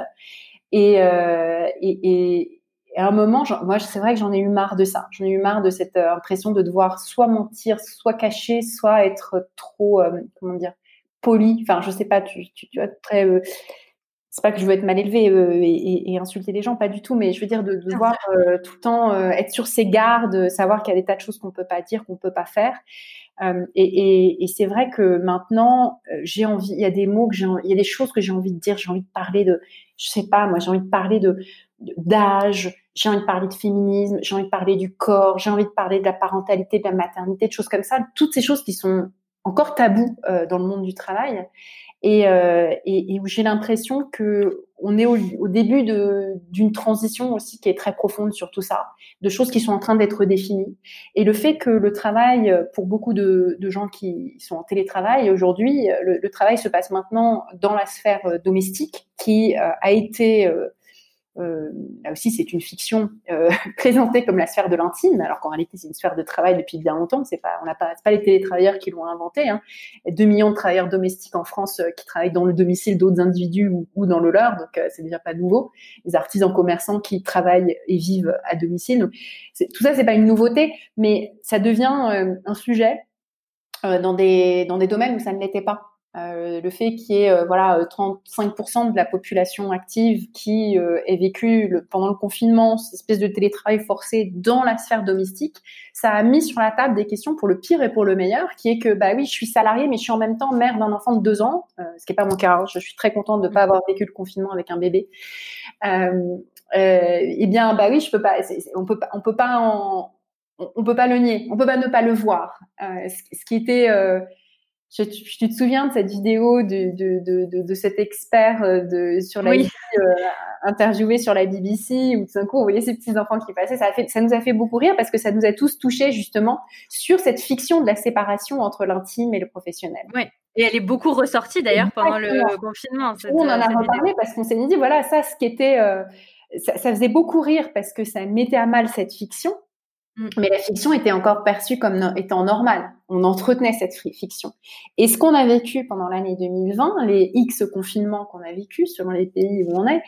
Et, euh, et, et, à un moment, moi c'est vrai que j'en ai eu marre de ça. J'en ai eu marre de cette euh, impression de devoir soit mentir, soit cacher, soit être trop euh, comment dire poli. Enfin je sais pas, tu tu, tu vois très euh, c'est pas que je veux être mal élevée euh, et, et, insulter les gens, pas du tout, mais je veux dire de, devoir tout le temps être sur ses gardes, savoir qu'il y a des tas de choses qu'on peut pas dire, qu'on peut pas faire. Euh, et, et, et c'est vrai que maintenant, euh, j'ai envie, il y a des mots que j'ai, il y a des choses que j'ai envie de dire. J'ai envie de parler de, je sais pas, moi, j'ai envie de parler de d'âge, j'ai envie de parler de féminisme, j'ai envie de parler du corps, j'ai envie de parler de la parentalité, de la maternité, de choses comme ça, toutes ces choses qui sont encore tabous euh, dans le monde du travail et, euh, et, où j'ai l'impression que on est au, au début d'une transition aussi qui est très profonde sur tout ça, de choses qui sont en train d'être définies. Et le fait que le travail, pour beaucoup de, de gens qui sont en télétravail aujourd'hui, le, le, travail se passe maintenant dans la sphère domestique, qui euh, a été euh, là aussi, c'est une fiction euh, présentée comme la sphère de l'intime, alors qu'en réalité, c'est une sphère de travail depuis bien longtemps. C'est pas, on n'a pas, pas les télétravailleurs qui l'ont inventé. Hein. Il y a 2 millions de travailleurs domestiques en France euh, qui travaillent dans le domicile d'autres individus ou, dans le leur, donc c'est déjà pas nouveau. Les artisans commerçants qui travaillent et vivent à domicile. Tout ça, c'est pas une nouveauté, mais ça devient un sujet dans des dans des domaines où ça ne l'était pas. Euh, le fait qu'il y ait euh, voilà 35% de la population active qui euh, ait vécu le, pendant le confinement cette espèce de télétravail forcé dans la sphère domestique, ça a mis sur la table des questions pour le pire et pour le meilleur, qui est que bah oui, je suis salariée, mais je suis en même temps mère d'un enfant de deux ans, ce qui est pas mon cas. Hein. je suis très contente de pas avoir vécu le confinement avec un bébé. eh bien, bah oui, je peux pas. on peut pas. On peut pas en, on, peut pas le nier. On peut pas ne pas le voir. Ce, ce, qui était je, tu te souviens de cette vidéo de, de, de, de cet expert euh, de, sur la vie euh, interviewé sur la BBC où tout d'un coup on voyait ces petits enfants qui passaient. Ça, a fait, ça nous a fait beaucoup rire parce que ça nous a tous touchés justement sur cette fiction de la séparation entre l'intime et le professionnel. Oui. Et elle est beaucoup ressortie d'ailleurs pendant le confinement. on en a reparlé parce qu'on s'est dit voilà ça ce qui était euh, ça, ça, faisait beaucoup rire parce que ça mettait à mal cette fiction Mm. Mais la fiction était encore perçue comme étant normale. On entretenait cette fiction. Et ce qu'on a vécu pendant l'année 2020, les X confinements qu'on a vécu selon les pays où on est,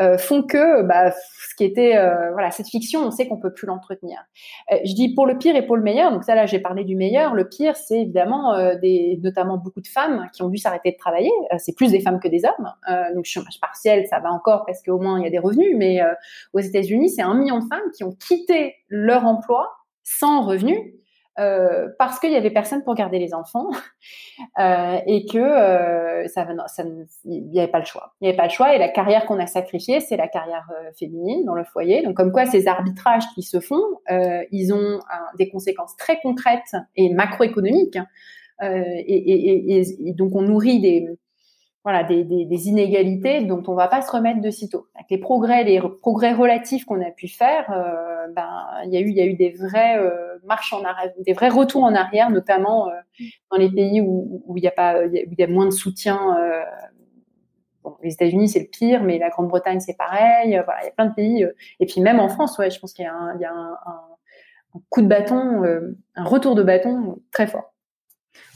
euh, font que bah, ce qui était euh, voilà cette fiction, on sait qu'on peut plus l'entretenir. Euh, je dis pour le pire et pour le meilleur. Donc ça là, j'ai parlé du meilleur. Le pire, c'est évidemment des, notamment beaucoup de femmes qui ont dû s'arrêter de travailler. c'est plus des femmes que des hommes. donc chômage partiel, ça va encore parce qu'au moins il y a des revenus. Mais aux États-Unis, c'est un million de femmes qui ont quitté leur emploi sans revenus euh, parce qu'il y avait personne pour garder les enfants euh, et que euh, ça, il n'y avait pas le choix. Il n'y avait pas le choix et la carrière qu'on a sacrifiée, c'est la carrière euh, féminine dans le foyer. Donc comme quoi ces arbitrages qui se font, euh, ils ont des conséquences très concrètes et macroéconomiques. Hein. Et, et, et, et, donc on nourrit des, voilà, des, inégalités dont on va pas se remettre de sitôt. Les progrès, les progrès relatifs qu'on a pu faire, euh, ben il y a eu, des vrais euh, marches en arrière, des vrais retours en arrière, notamment euh, dans les pays où, il y a moins de soutien. Les États-Unis c'est le pire, mais la Grande-Bretagne c'est pareil. voilà, il y a plein de pays. et puis même en France, je pense qu'il y a un coup de bâton, un retour de bâton très fort.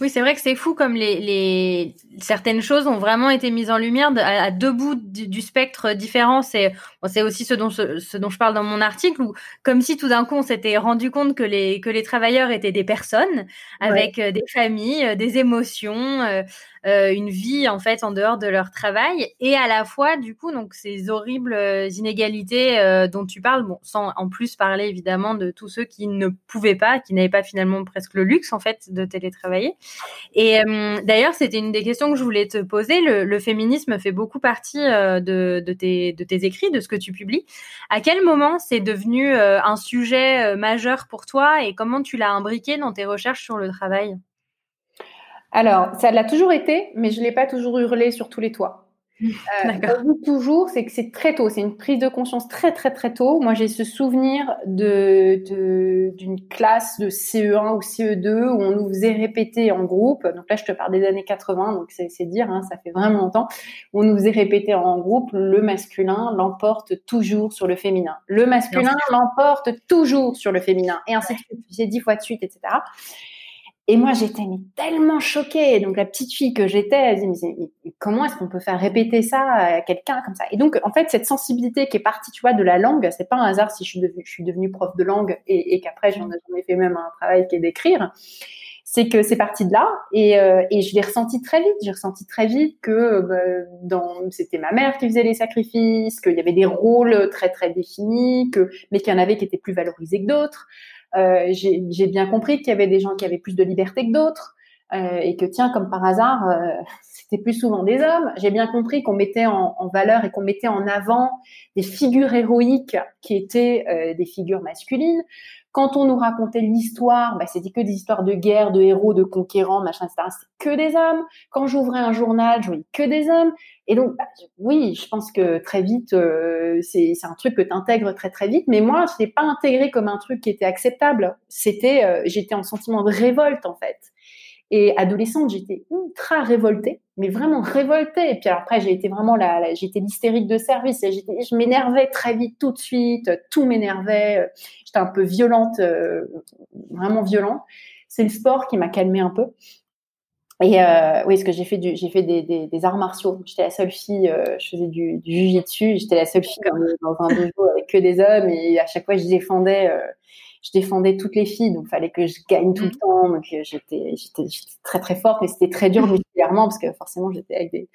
Oui, c'est vrai que c'est fou comme les, les, certaines choses ont vraiment été mises en lumière à, deux bouts du, spectre différent. C'est bon, c'est aussi ce dont ce, dont je parle dans mon article où comme si tout d'un coup on s'était rendu compte que les que les travailleurs étaient des personnes avec euh, des familles, euh, des émotions, euh, euh, une vie en fait en dehors de leur travail et à la fois du coup donc ces horribles inégalités euh, dont tu parles, bon sans en plus parler évidemment de tous ceux qui ne pouvaient pas, qui n'avaient pas finalement presque le luxe en fait de télétravailler. Et d'ailleurs c'était une des questions que je voulais te poser. Le, féminisme fait beaucoup partie de, de, tes, de tes écrits, de ce que tu publies. À quel moment c'est devenu un sujet majeur pour toi et comment tu l'as imbriqué dans tes recherches sur le travail? Alors, ça l'a toujours été, mais je ne l'ai pas toujours hurlé sur tous les toits. Euh, toujours, c'est que c'est très tôt, c'est une prise de conscience très très très tôt. Moi, j'ai ce souvenir de d'une classe de CE1 ou CE2 où on nous faisait répéter en groupe. Donc là, je te parle des années 80, donc c'est dire, hein, ça fait vraiment longtemps. Où on nous faisait répéter en groupe le masculin l'emporte toujours sur le féminin. Le masculin l'emporte toujours sur le féminin, et ainsi de suite. J'ai dix fois de suite, etc. Et moi, j'étais tellement choquée. Donc, la petite fille que j'étais, elle disait, mais, comment est-ce qu'on peut faire répéter ça à quelqu'un comme ça? Et donc, en fait, cette sensibilité qui est partie, tu vois, de la langue, c'est pas un hasard si je suis devenue, prof de langue et, qu'après, j'en ai fait même un travail qui est d'écrire. C'est que c'est parti de là et, euh, je l'ai ressenti très vite. J'ai ressenti très vite que bah, c'était ma mère qui faisait les sacrifices, qu'il y avait des rôles très très définis, que mais qu'il y en avait qui étaient plus valorisés que d'autres. Euh, j'ai bien compris qu'il y avait des gens qui avaient plus de liberté que d'autres. Euh, et que tiens, comme par hasard, euh, c'était plus souvent des hommes. J'ai bien compris qu'on mettait en, valeur et qu'on mettait en avant des figures héroïques qui étaient des figures masculines. Quand on nous racontait l'histoire, bah, c'était que des histoires de guerre, de héros, de conquérants, machin, etc. C'était que des hommes. Quand j'ouvrais un journal, je voyais que des hommes. Et donc, bah, oui, je pense que très vite, euh, c'est un truc que tu intègres très très vite. Mais moi, je l'ai pas intégré comme un truc qui était acceptable. C'était, euh, j'étais en sentiment de révolte en fait. Et adolescente, j'étais ultra révoltée, mais vraiment révoltée. Et puis après, j'ai été vraiment la, j'étais l'hystérique de service. Et je m'énervais très vite, tout de suite. Tout m'énervait. J'étais un peu violente, euh, vraiment violente. C'est le sport qui m'a calmée un peu. Et euh, oui, parce que j'ai fait du, j'ai fait des, des, des, arts martiaux. J'étais la seule fille, euh, je faisais du, du jujitsu. J'étais la seule fille dans, dans un dojo avec que des hommes. Et à chaque fois, je défendais. Euh, je défendais toutes les filles, donc fallait que je gagne tout le mm. temps. Donc euh, j'étais, j'étais, très très forte, mais c'était très dur musculairement parce que forcément j'étais avec des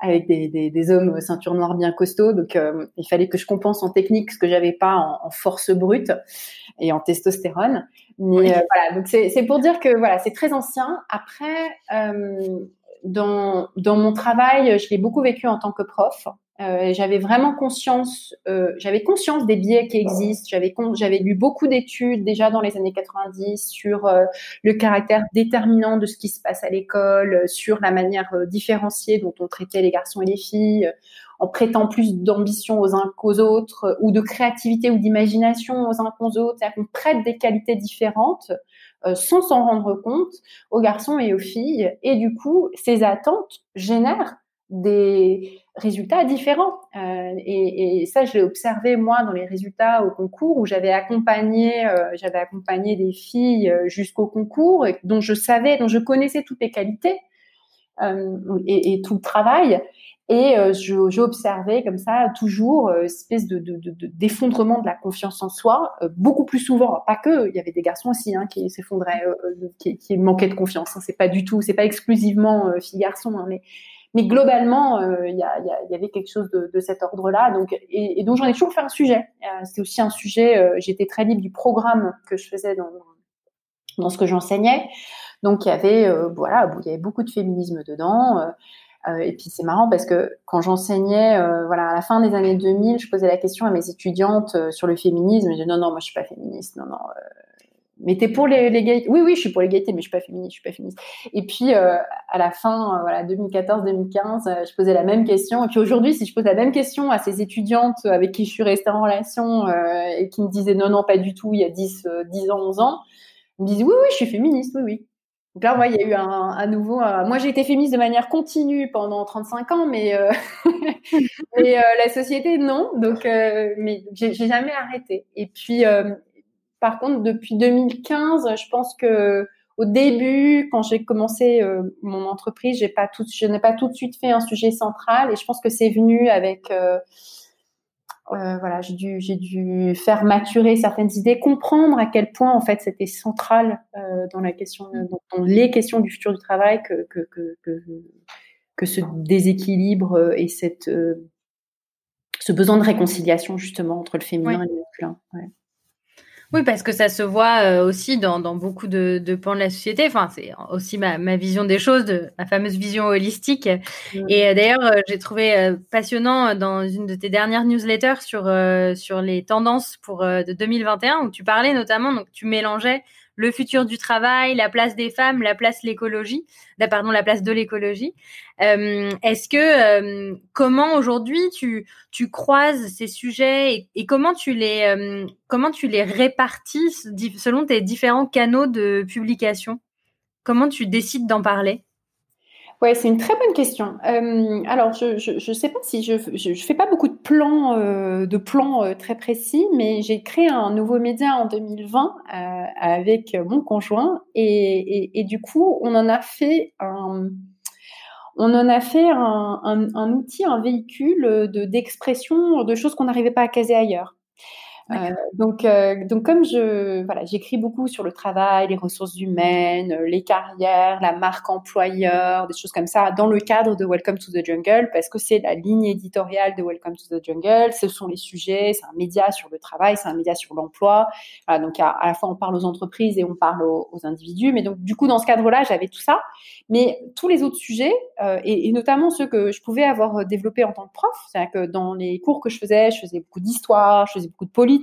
avec des, des, des, hommes ceinture noire bien costauds, donc euh, il fallait que je compense en technique ce que j'avais pas en, en, force brute et en testostérone. Mais euh, voilà, donc c'est pour dire que voilà, c'est très ancien. Après, dans dans mon travail, je l'ai beaucoup vécu en tant que prof. Euh, j'avais vraiment conscience, euh, j'avais conscience des biais qui existent. J'avais j'avais lu beaucoup d'études déjà dans les années 90 sur euh, le caractère déterminant de ce qui se passe à l'école, sur la manière euh, différenciée dont on traitait les garçons et les filles, en prêtant plus d'ambition aux uns qu'aux autres, ou de créativité ou d'imagination aux uns qu'aux autres. C'est-à-dire qu'on prête des qualités différentes sans s'en rendre compte aux garçons et aux filles. Et du coup, ces attentes génèrent des résultats différents. Euh, et, ça, je l'ai observé moi dans les résultats au concours où j'avais accompagné, euh, j'avais accompagné des filles euh, jusqu'au concours dont je savais, dont je connaissais toutes les qualités et, tout le travail. Et j'ai observé comme ça toujours une espèce de, de, de, d'effondrement de la confiance en soi, beaucoup plus souvent, pas que, il y avait des garçons aussi hein, qui s'effondraient, qui, manquaient de confiance. Hein, c'est pas du tout, c'est pas exclusivement filles-garçons, hein, mais mais globalement, euh, il y, avait quelque chose de, cet ordre-là. Donc, et, donc j'en ai toujours fait un sujet. Euh, C'était aussi un sujet. Euh, j'étais très libre du programme que je faisais dans, dans ce que j'enseignais. Donc il y avait, voilà, il y avait beaucoup de féminisme dedans. et puis c'est marrant parce que quand j'enseignais, voilà, à la fin des années 2000, je posais la question à mes étudiantes sur le féminisme. Je disais non, non, moi je suis pas féministe. Non, non, mais t'es pour l'égalité Oui, oui, je suis pour l'égalité, mais je suis pas féministe, je suis pas féministe. Et puis euh, à la fin, euh, voilà, 2014-2015, euh, je posais la même question. Et puis aujourd'hui, si je pose la même question à ces étudiantes avec qui je suis restée en relation et qui me disaient non, non, pas du tout, il y a 10, 10 ans, 11 ans, ils me disent oui, oui, je suis féministe, oui, oui. Donc là, ouais, il y a eu un, un nouveau. moi, j'ai été féministe de manière continue pendant 35 ans, mais mais la société non. Donc, mais j'ai jamais arrêté. Et puis par contre, depuis 2015, je pense que au début, quand j'ai commencé euh, mon entreprise, j'ai pas tout, je n'ai pas tout de suite fait un sujet central, et je pense que c'est venu avec euh, voilà, j'ai dû, j'ai dû faire maturer certaines idées, comprendre à quel point en fait c'était central dans la question, dans, les questions du futur du travail que que, que, que, que ce déséquilibre et cette ce besoin de réconciliation justement entre le féminin et le masculin. Ouais. Oui, parce que ça se voit euh, aussi dans, dans beaucoup de, de, pans de la société. Enfin, c'est aussi ma, ma, vision des choses, de, ma fameuse vision holistique. Et euh, d'ailleurs, euh, j'ai trouvé passionnant dans une de tes dernières newsletters sur sur les tendances pour de 2021 où tu parlais notamment, donc tu mélangeais le futur du travail, la place des femmes, la place l'écologie, pardon, la place de l'écologie. Euh, est-ce que euh, comment aujourd'hui tu tu croises ces sujets et, comment tu les euh, comment tu les répartis selon tes différents canaux de publication? Comment tu décides d'en parler? Ouais, c'est une très bonne question. Euh, alors, je, je, sais pas si je, je, fais pas beaucoup de plans, euh, de plans euh, très précis, mais j'ai créé un nouveau média en 2020 euh, avec mon conjoint et, et, du coup, on en a fait un, on en a fait un, un outil, un véhicule de d'expression de choses qu'on n'arrivait pas à caser ailleurs. Euh, donc, euh, donc comme je, voilà, j'écris beaucoup sur le travail, les ressources humaines, euh, les carrières, la marque employeur, des choses comme ça, dans le cadre de Welcome to the Jungle, parce que c'est la ligne éditoriale de Welcome to the Jungle. Ce sont les sujets, c'est un média sur le travail, c'est un média sur l'emploi. Donc à, la fois on parle aux entreprises et on parle aux, individus. Mais donc du coup dans ce cadre-là, j'avais tout ça. Mais tous les autres sujets, et, et, notamment ceux que je pouvais avoir développés en tant que prof, c'est-à-dire que dans les cours que je faisais, je faisais beaucoup d'histoire, je faisais beaucoup de politique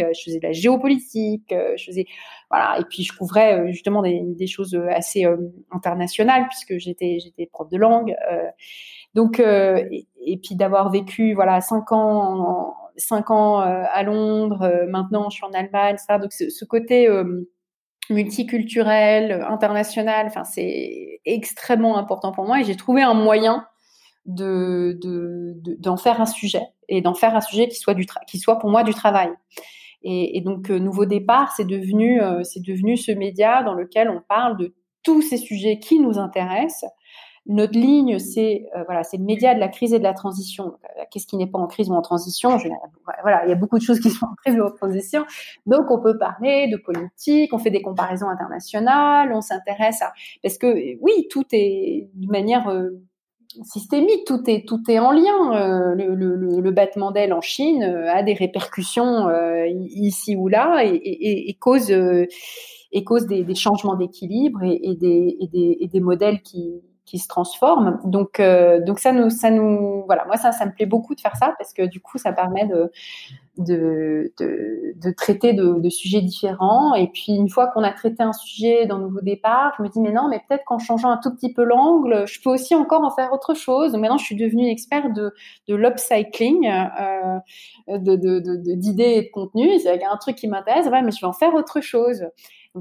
euh, je faisais de la géopolitique, euh, je faisais voilà, et puis je couvrais euh, justement des, des choses assez internationales puisque j'étais j'étais prof de langue. donc et, puis d'avoir vécu voilà cinq ans cinq ans à Londres, maintenant je suis en Allemagne, ça. Donc ce, côté multiculturel, international, enfin c'est extrêmement important pour moi et j'ai trouvé un moyen de d'en de, faire un sujet et d'en faire un sujet qui soit du qui soit pour moi du travail. Et, donc euh, nouveau départ, c'est devenu euh, devenu ce média dans lequel on parle de tous ces sujets qui nous intéressent. Notre ligne, c'est euh, voilà, le média de la crise et de la transition. Qu'est-ce qui n'est pas en crise ou en transition? Voilà, il y a beaucoup de choses qui sont en crise ou en transition. Donc, on peut parler de politique, on fait des comparaisons internationales, on s'intéresse à parce que oui, tout est de manière systémique, tout est tout est en lien. Euh, le, battement d'aile en Chine euh, a des répercussions euh, ici ou là et, cause et cause des, changements d'équilibre et, des, des, des modèles qui qui se transforment. Donc, donc ça nous, ça nous, voilà, moi ça, ça me plaît beaucoup de faire ça parce que du coup, ça permet de, de, de, de traiter de, de, sujets différents. Et puis une fois qu'on a traité un sujet dans Nouveau Départ, je me dis mais non, mais peut-être qu'en changeant un tout petit peu l'angle, je peux aussi encore en faire autre chose. Donc maintenant, je suis devenue une experte de, de l'upcycling, euh, d'idées et de contenu. C'est un truc qui m'intéresse, ouais, mais je vais en faire autre chose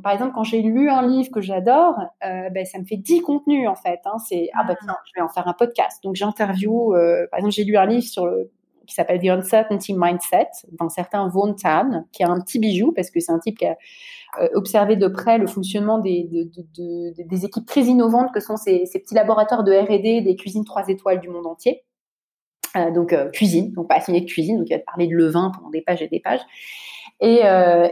par exemple, quand j'ai lu un livre que j'adore, euh, ben, ça me fait 10 contenus en fait. Hein. C'est ah bah tiens, je vais en faire un podcast. Donc j'interview. Euh, par exemple, j'ai lu un livre sur le qui s'appelle The Uncertainty Mindset d'un certain Vaughan Tan, qui est un petit bijou parce que c'est un type qui a euh, observé de près le fonctionnement des, de, de, de, des équipes très innovantes que sont ces, petits laboratoires de R&D des cuisines trois étoiles du monde entier. Euh, donc euh, cuisine, donc passionné de cuisine, donc il va te parler de levain pendant des pages et des pages. Et,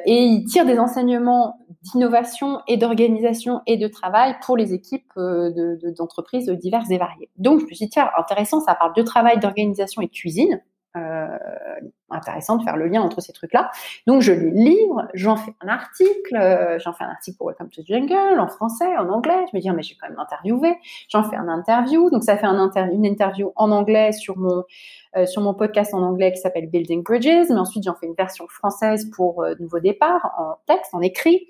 et il tire des enseignements d'innovation et d'organisation et de travail pour les équipes d'entreprises de, diverses et variées. Donc je me suis dit, tiens, intéressant, ça parle de travail, d'organisation et de cuisine. Euh, intéressant de faire le lien entre ces trucs-là. Donc je les livre, j'en fais un article, euh, j'en fais un article pour Welcome to the Jungle en français, en anglais. Je me dis ah, mais je vais quand même interviewer. J'en fais un interview, donc ça fait un une interview en anglais sur mon euh, sur mon podcast en anglais qui s'appelle Building Bridges, mais ensuite j'en fais une version française pour euh, Nouveau Départ en texte, en écrit,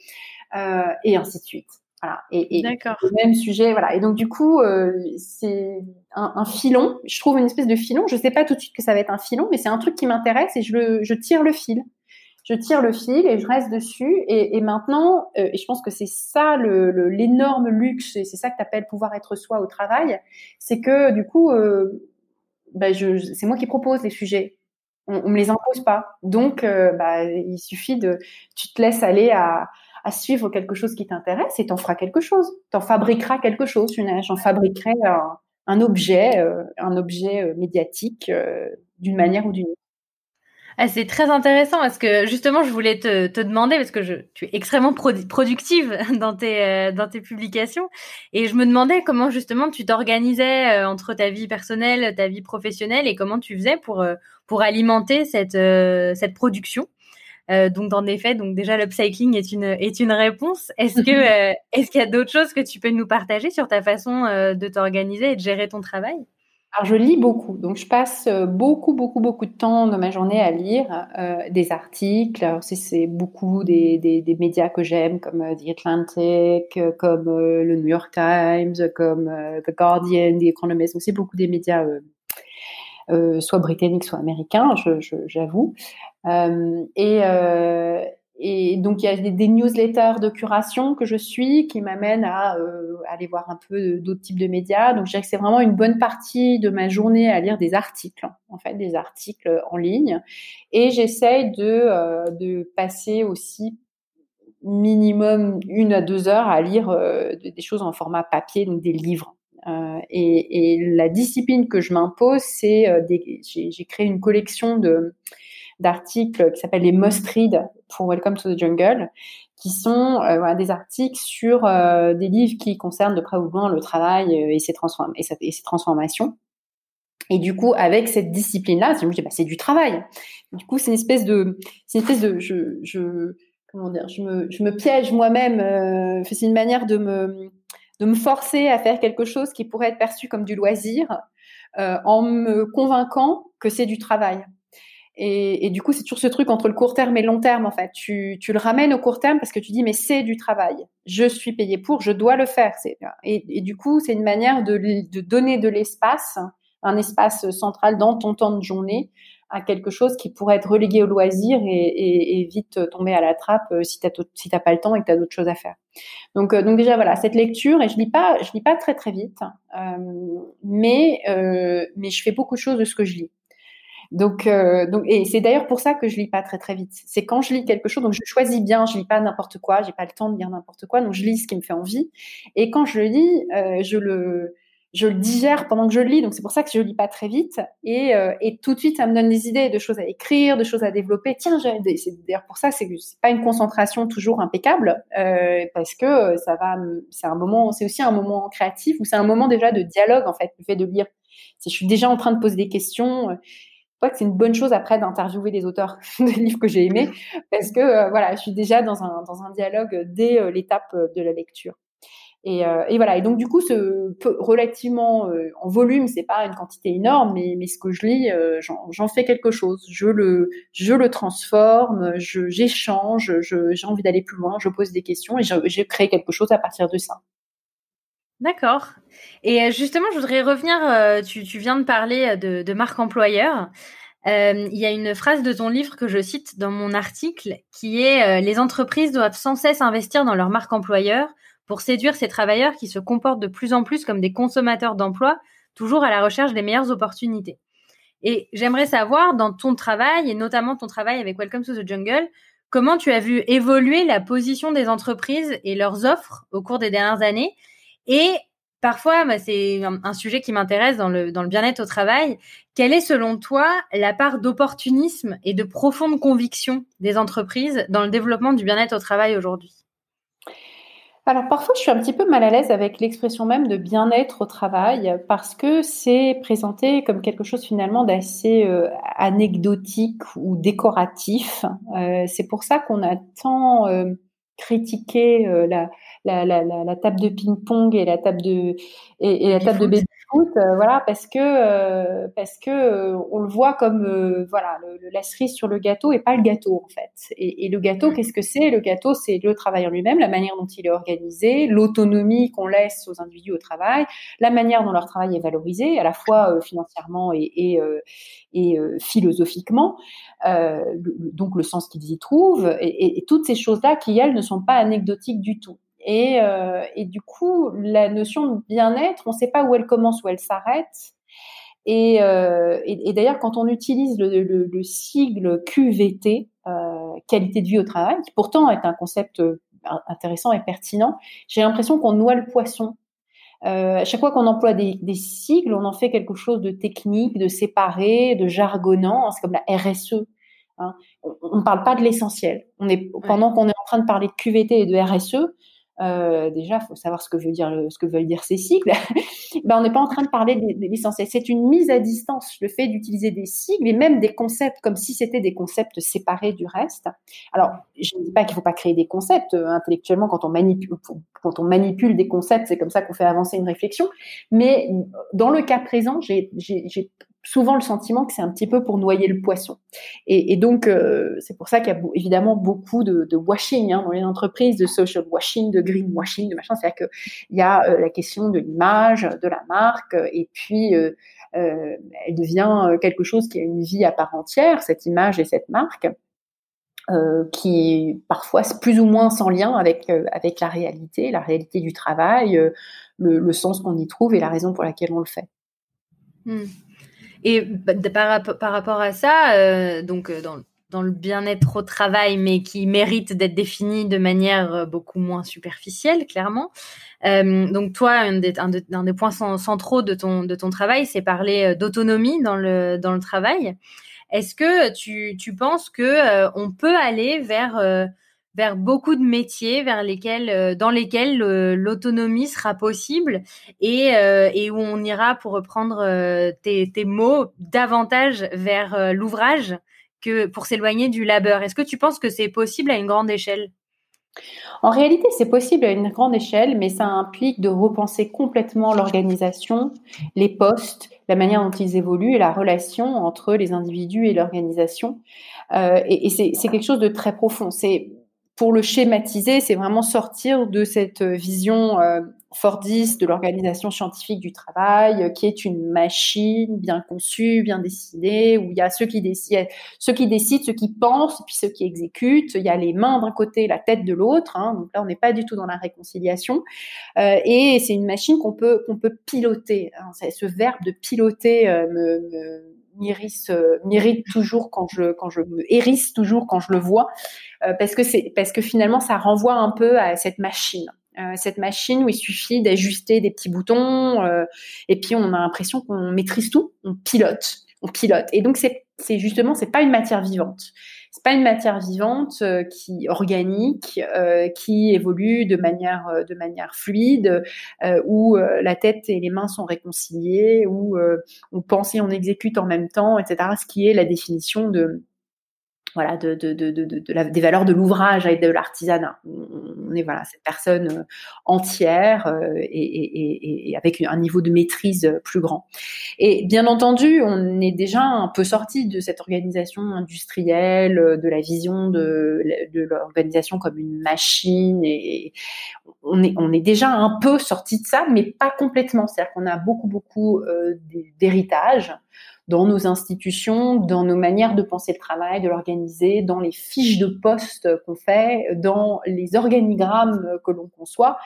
et ainsi de suite. Voilà. Et, et le même sujet, voilà. Et donc du coup, euh, c'est un, un, filon. Je trouve une espèce de filon. Je sais pas tout de suite que ça va être un filon, mais c'est un truc qui m'intéresse et je, le, je tire le fil. Je tire le fil et je reste dessus. Et, et maintenant, euh, et je pense que c'est ça le, l'énorme luxe, et c'est ça que tu appelles pouvoir être soi au travail, c'est que du coup, euh, bah, je, c'est moi qui propose les sujets. On, on me les impose pas. Donc, bah, il suffit de, tu te laisses aller à à suivre quelque chose qui t'intéresse et t'en feras quelque chose. T'en fabriqueras quelque chose. J'en fabriquerai un, un objet, euh, un objet euh, médiatique euh, d'une manière ou d'une autre. Ah, c'est très intéressant parce que justement, je voulais te, demander, parce que tu es extrêmement productive dans tes, dans tes publications, et je me demandais comment justement tu t'organisais entre ta vie personnelle, ta vie professionnelle, et comment tu faisais pour, pour alimenter cette, cette production. Donc, dans des faits, donc déjà l'upcycling est une, est une réponse. Est-ce que est-ce qu'il y a d'autres choses que tu peux nous partager sur ta façon de t'organiser et de gérer ton travail? Alors, je lis beaucoup, donc je passe euh, beaucoup, beaucoup, beaucoup de temps dans ma journée à lire euh, des articles. Alors, c'est beaucoup des, des, des, médias que j'aime, comme euh, The Atlantic, euh, comme le New York Times, comme The Guardian, The Economist. Donc, c'est beaucoup des médias soit britanniques, soit américains, j'avoue. Et et donc, il y a des, newsletters de curation que je suis qui m'amènent à euh, aller voir un peu d'autres types de médias. Donc, je dirais que c'est vraiment une bonne partie de ma journée à lire des articles, en fait, des articles en ligne. Et j'essaye de, euh, passer aussi minimum une à deux heures à lire euh, des choses en format papier, donc des livres. Euh, et, et, la discipline que je m'impose, c'est j'ai créé une collection de d'articles qui s'appellent les must read pour Welcome to the Jungle, qui sont euh, des articles sur euh, des livres qui concernent de près ou de loin le travail euh, et ses, transform et, ses transformations. Et du coup, avec cette discipline-là, je me dis, bah, c'est du travail. Du coup, c'est une espèce de, une espèce de, comment dire, je me, je me piège moi-même. C'est une manière de me, de me forcer à faire quelque chose qui pourrait être perçu comme du loisir, en me convainquant que c'est du travail. Et, du coup, c'est toujours ce truc entre le court terme et le long terme, en fait. Tu, tu, le ramènes au court terme parce que tu dis, mais c'est du travail. Je suis payé pour, je dois le faire. Et, du coup, c'est une manière de, de donner de l'espace, un espace central dans ton temps de journée, à quelque chose qui pourrait être relégué au loisir et, et vite tomber à la trappe euh, si tu si pas le temps et que tu as d'autres choses à faire. Donc, euh, donc déjà, voilà, cette lecture, et je lis pas, je lis pas très très vite, euh, mais, euh, mais je fais beaucoup de choses de ce que je lis. Donc, euh, donc, et c'est d'ailleurs pour ça que je lis pas très très vite. C'est quand je lis quelque chose, donc je choisis bien, je lis pas n'importe quoi, j'ai pas le temps de lire n'importe quoi, donc je lis ce qui me fait envie. Et quand je le lis, euh, je le je le digère pendant que je le lis, donc c'est pour ça que je lis pas très vite. Et, euh, et tout de suite, ça me donne des idées, de choses à écrire, de choses à développer. Tiens, c'est d'ailleurs pour ça, c'est pas une concentration toujours impeccable, euh, parce que ça va, c'est un moment, c'est aussi un moment créatif ou c'est un moment déjà de dialogue en fait, le fait de lire. Si je suis déjà en train de poser des questions crois que c'est une bonne chose après d'interviewer des auteurs de livres que j'ai aimés, parce que euh, voilà, je suis déjà dans un, dans un dialogue dès euh, l'étape euh, de la lecture. Et, et, voilà. Et donc du coup, ce relativement en volume, c'est pas une quantité énorme, mais, mais ce que je lis, j'en fais quelque chose. Je le, je le transforme, j'échange, j'ai envie d'aller plus loin, je pose des questions et je crée quelque chose à partir de ça. D'accord. Et euh, justement, je voudrais revenir, euh, tu, viens de parler euh, de, de marque employeur. il y a une phrase de ton livre que je cite dans mon article qui est Les entreprises doivent sans cesse investir dans leur marque employeur pour séduire ces travailleurs qui se comportent de plus en plus comme des consommateurs d'emploi, toujours à la recherche des meilleures opportunités. Et j'aimerais savoir, dans ton travail, et notamment ton travail avec Welcome to the Jungle, comment tu as vu évoluer la position des entreprises et leurs offres au cours des dernières années et parfois, bah, c'est un, sujet qui m'intéresse dans le, dans le bien-être au travail. Quelle est selon toi la part d'opportunisme et de profonde conviction des entreprises dans le développement du bien-être au travail aujourd'hui? Alors parfois, je suis un petit peu mal à l'aise avec l'expression même de bien-être au travail parce que c'est présenté comme quelque chose finalement d'assez euh, anecdotique ou décoratif. Euh, c'est pour ça qu'on a tant euh, critiqué la, la, la, la, table de ping-pong et la table de et, et la table de baby foot, euh, voilà, parce que euh, parce que euh, on le voit comme voilà le, le, la cerise sur le gâteau et pas le gâteau en fait. Et, et le gâteau, qu'est-ce que c'est? Le gâteau, c'est le travail en lui-même, la manière dont il est organisé, l'autonomie qu'on laisse aux individus au travail, la manière dont leur travail est valorisé, à la fois financièrement et, et, et philosophiquement, donc le sens qu'ils y trouvent, et, et toutes ces choses-là qui elles ne sont pas anecdotiques du tout. Et, euh, et du coup, la notion de bien-être, on ne sait pas où elle commence, où elle s'arrête. Et, euh, et, et d'ailleurs, quand on utilise le, le, le sigle QVT, euh, qualité de vie au travail, qui pourtant est un concept intéressant et pertinent, j'ai l'impression qu'on noie le poisson. Euh, à chaque fois qu'on emploie des, des, sigles, on en fait quelque chose de technique, de séparé, de jargonnant. C'est comme la RSE Hein. On ne parle pas de l'essentiel. On est pendant qu'on est en train de parler de QVT et de RSE, euh, déjà, faut savoir ce que veut dire ce que veulent dire ces sigles. ben, on n'est pas en train de parler de, l'essentiel. C'est une mise à distance, le fait d'utiliser des sigles et même des concepts comme si c'était des concepts séparés du reste. Alors, je ne dis pas qu'il ne faut pas créer des concepts euh, intellectuellement quand on manipule, quand on manipule des concepts, c'est comme ça qu'on fait avancer une réflexion. Mais dans le cas présent, j'ai souvent le sentiment que c'est un petit peu pour noyer le poisson. Et, donc, euh, c'est pour ça qu'il y a évidemment beaucoup de, washing hein, dans les entreprises, de social washing, de green washing, de machin. C'est-à-dire qu'il y a euh, la question de l'image, de la marque, et puis euh, elle devient quelque chose qui a une vie à part entière, cette image et cette marque. qui est parfois plus ou moins sans lien avec avec la réalité, la réalité du travail, le, sens qu'on y trouve et la raison pour laquelle on le fait. Hmm. Et bah, par, rapport à ça, euh, donc euh, dans, le bien-être au travail, mais qui mérite d'être défini de manière euh, beaucoup moins superficielle, clairement. donc toi, un des, points centraux de ton, travail, c'est parler d'autonomie dans le, travail. Est-ce que tu, tu penses que on peut aller vers vers beaucoup de métiers vers lesquels, euh, dans lesquels euh, l'autonomie sera possible et, euh, et, où on ira, pour reprendre tes, tes, mots, davantage vers l'ouvrage que pour s'éloigner du labeur. Est-ce que tu penses que c'est possible à une grande échelle? En réalité, c'est possible à une grande échelle, mais ça implique de repenser complètement l'organisation, les postes, la manière dont ils évoluent et la relation entre les individus et l'organisation. Et, c'est quelque chose de très profond. Pour le schématiser, c'est vraiment sortir de cette vision euh, Fordiste de l'organisation scientifique du travail, euh, qui est une machine bien conçue, bien décidée, où il y a ceux qui décident, ceux qui décident, ceux qui pensent, puis ceux qui exécutent. Il y a les mains d'un côté, la tête de l'autre. Hein, donc là, on n'est pas du tout dans la réconciliation. Euh, et c'est une machine qu'on peut qu'on peut piloter. Hein. Ce verbe de piloter euh, me, me m'irrite toujours quand je quand je me hérisse toujours quand je le vois euh, parce que c'est parce que finalement ça renvoie un peu à cette machine. Euh, cette machine où il suffit d'ajuster des petits boutons euh, et puis on a l'impression qu'on maîtrise tout, on pilote, on pilote. Et donc c'est c'est justement c'est pas une matière vivante c'est pas une matière vivante qui organique, qui évolue de manière de manière fluide, où la tête et les mains sont réconciliées, où on pense et on exécute en même temps, etc. Ce qui est la définition de voilà, de, de, de, de la, des valeurs de l'ouvrage et de l'artisanat. On est voilà cette personne euh, entière euh, et, et, et, avec un niveau de maîtrise plus grand. Et bien entendu, on est déjà un peu sorti de cette organisation industrielle, de la vision de, l'organisation comme une machine. Et on est, on est déjà un peu sorti de ça, mais pas complètement. C'est-à-dire qu'on a beaucoup, beaucoup euh, d'héritage dans nos institutions, dans nos manières de penser le travail, de l'organiser, dans les fiches de poste qu'on fait, dans les organigrammes que l'on conçoit.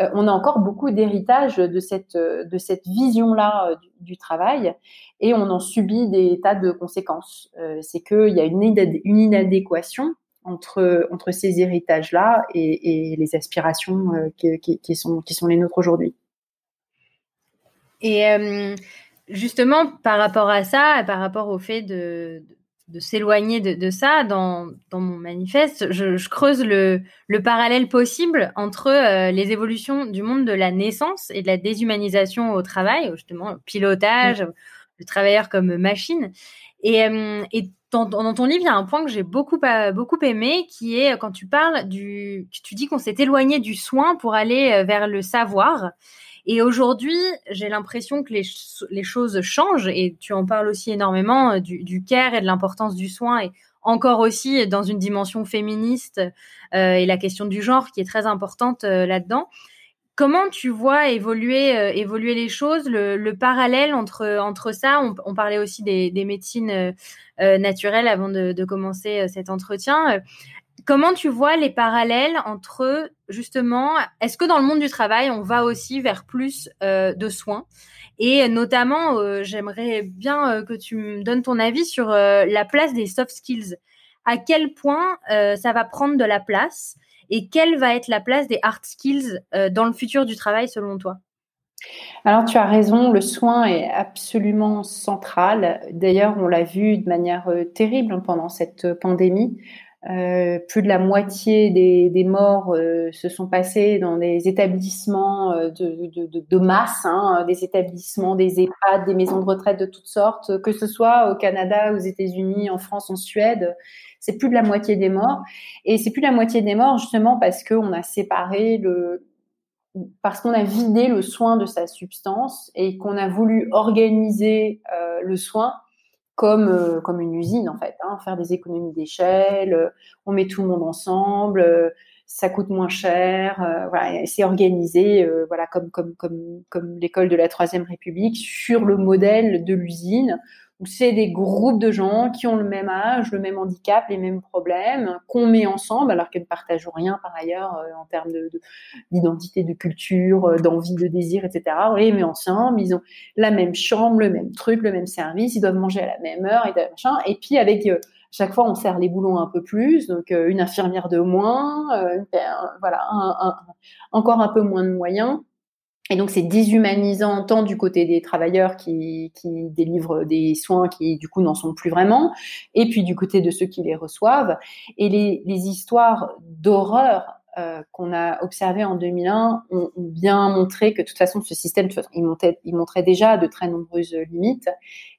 Euh, on a encore beaucoup d'héritage de cette, de cette vision-là euh, du, travail et on en subit des tas de conséquences. Euh, c'est qu'il y a une, une inadéquation entre, entre ces héritages-là et, et, les aspirations qui, qui, qui, sont, qui sont les nôtres aujourd'hui. Et justement, par rapport à ça, par rapport au fait de, de, s'éloigner de, de, ça, dans, dans mon manifeste, je, je creuse le, le, parallèle possible entre euh, les évolutions du monde de la naissance et de la déshumanisation au travail, justement, le pilotage, mmh. le travailleur comme machine. Et, euh, et dans, dans, ton livre, il y a un point que j'ai beaucoup, beaucoup aimé, qui est quand tu parles du, tu dis qu'on s'est éloigné du soin pour aller euh, vers le savoir. Et aujourd'hui, j'ai l'impression que les, les, choses changent et tu en parles aussi énormément euh, du, du care et de l'importance du soin et encore aussi dans une dimension féministe euh, et la question du genre qui est très importante euh, là-dedans. Comment tu vois évoluer, évoluer les choses, le, le, parallèle entre, entre ça? On, on parlait aussi des, des médecines naturelles avant de, de commencer cet entretien. Comment tu vois les parallèles entre justement, est-ce que dans le monde du travail, on va aussi vers plus euh, de soins? Et notamment, euh, j'aimerais bien euh, que tu me donnes ton avis sur la place des soft skills. À quel point ça va prendre de la place et quelle va être la place des hard skills dans le futur du travail selon toi? Alors tu as raison, le soin est absolument central. D'ailleurs, on l'a vu de manière terrible pendant cette pandémie. Euh, plus de la moitié des, morts euh, se sont passés dans des établissements de, masse, hein, des établissements, des EHPAD, des maisons de retraite de toutes sortes, que ce soit au Canada, aux États-Unis, en France, en Suède. C'est plus de la moitié des morts. Et c'est plus de la moitié des morts justement parce qu'on a séparé le, parce qu'on a vidé le soin de sa substance et qu'on a voulu organiser euh, le soin comme euh, comme une usine en fait, hein, faire des économies d'échelle, euh, on met tout le monde ensemble, ça coûte moins cher, voilà, c'est organisé voilà comme comme comme comme l'école de la troisième République sur le modèle de l'usine c'est des groupes de gens qui ont le même âge, le même handicap, les mêmes problèmes, qu'on met ensemble, alors qu'ils ne partagent rien par ailleurs euh, en termes d'identité, de, culture, euh, d'envie, de désir, etc. On les met ensemble, ils ont la même chambre, le même truc, le même service, ils doivent manger à la même heure, et, machin. et puis avec euh, chaque fois on serre les boulons un peu plus, donc une infirmière de moins, voilà, encore un peu moins de moyens. Et donc, c'est déshumanisant tant du côté des travailleurs qui, qui, délivrent des soins qui, du coup, n'en sont plus vraiment, et puis du côté de ceux qui les reçoivent. Et les, les histoires d'horreur euh, qu'on a observées en 2001 ont, bien montré que, de toute façon, ce système, il, montrait, il montrait déjà de très nombreuses limites,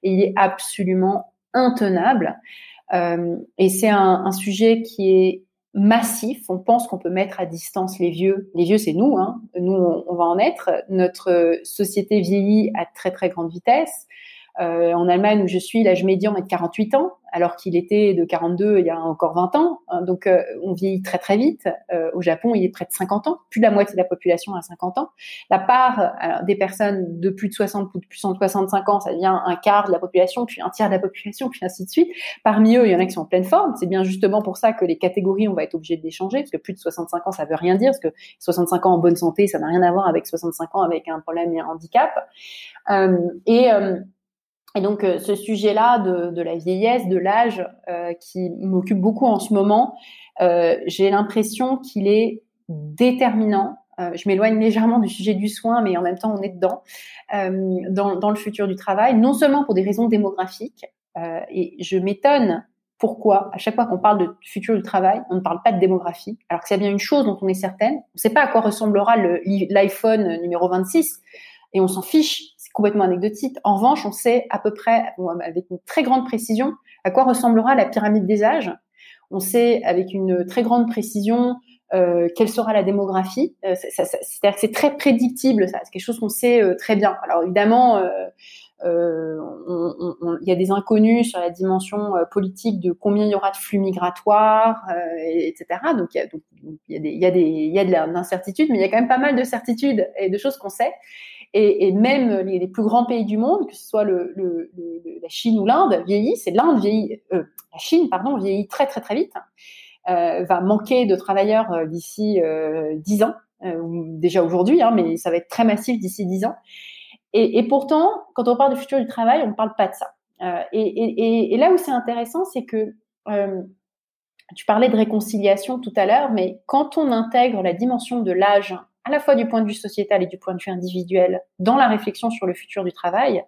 et il est absolument intenable. Euh, et c'est un, un sujet qui est massif. On pense qu'on peut mettre à distance les vieux. Les vieux, c'est nous. Hein. Nous, on, va en être. Notre société vieillit à très très grande vitesse. Euh, en Allemagne où je suis, l'âge médian est de 48 ans, alors qu'il était de 42 il y a encore 20 ans. Hein. donc euh, on vieillit très très vite. Euh, au Japon, il est près de 50 ans. Plus de la moitié de la population a 50 ans. La part des personnes de plus de 60 ou de plus de 65 ans, ça devient un quart de la population, puis un tiers de la population, puis ainsi de suite. Parmi eux, il y en a qui sont en pleine forme. C'est bien justement pour ça que les catégories, on va être obligé de les changer, parce que plus de 65 ans, ça veut rien dire, parce que 65 ans en bonne santé, ça n'a rien à voir avec 65 ans avec un problème et un handicap. et et donc euh, ce sujet-là de, de, la vieillesse, de l'âge, euh, qui m'occupe beaucoup en ce moment, euh, j'ai l'impression qu'il est déterminant. Euh, je m'éloigne légèrement du sujet du soin, mais en même temps on est dedans, euh, dans, dans, le futur du travail, non seulement pour des raisons démographiques, et je m'étonne pourquoi à chaque fois qu'on parle de futur du travail, on ne parle pas de démographie, alors que c'est bien une chose dont on est certaine. On ne sait pas à quoi ressemblera l'iPhone numéro 26, et on s'en fiche complètement anecdotique. En revanche, on sait à peu près, avec une très grande précision, à quoi ressemblera la pyramide des âges. On sait avec une très grande précision euh, quelle sera la démographie. Euh, c'est très prédictible. C'est quelque chose qu'on sait euh, très bien. Alors évidemment, il y a des inconnus sur la dimension politique de combien il y aura de flux migratoires, etc. Donc il y y y a de l'incertitude, mais il y a quand même pas mal de certitudes et de choses qu'on sait. Et, même les, plus grands pays du monde, que ce soit la Chine ou l'Inde, vieillissent. Et l'Inde vieillit, euh, la Chine, pardon, vieillit très très très vite. Euh, va manquer de travailleurs euh, d'ici euh, 10 ans, euh, déjà aujourd'hui, hein, mais ça va être très massif d'ici 10 ans. Et, pourtant, quand on parle du futur du travail, on ne parle pas de ça. Et, là où c'est intéressant, c'est que tu parlais de réconciliation tout à l'heure, mais quand on intègre la dimension de l'âge à la fois du point de vue sociétal et du point de vue individuel dans la réflexion sur le futur du travail,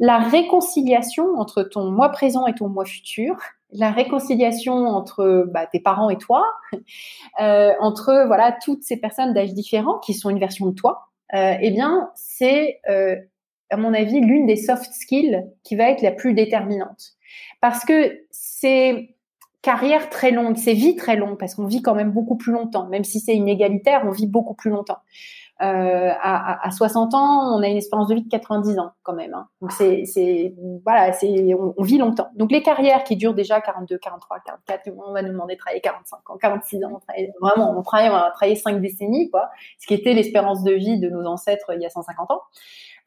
la réconciliation entre ton moi présent et ton moi futur, la réconciliation entre bah, tes parents et toi, euh, entre voilà toutes ces personnes d'âge différents qui sont une version de toi, euh, eh bien c'est euh, à mon avis l'une des soft skills qui va être la plus déterminante. Parce que c'est carrière très longue, c'est vie très longue parce qu'on vit quand même beaucoup plus longtemps, même si c'est inégalitaire, on vit beaucoup plus longtemps. Euh, à, à, 60 ans, on a une espérance de vie de 90 ans quand même. Hein. Donc c'est, voilà, c'est on, vit longtemps. Donc les carrières qui durent déjà 42, 43, 44, on va nous demander de travailler 45 ans, 46 ans, vraiment, on travaille, on va travailler 5 décennies quoi, ce qui était l'espérance de vie de nos ancêtres il y a 150 ans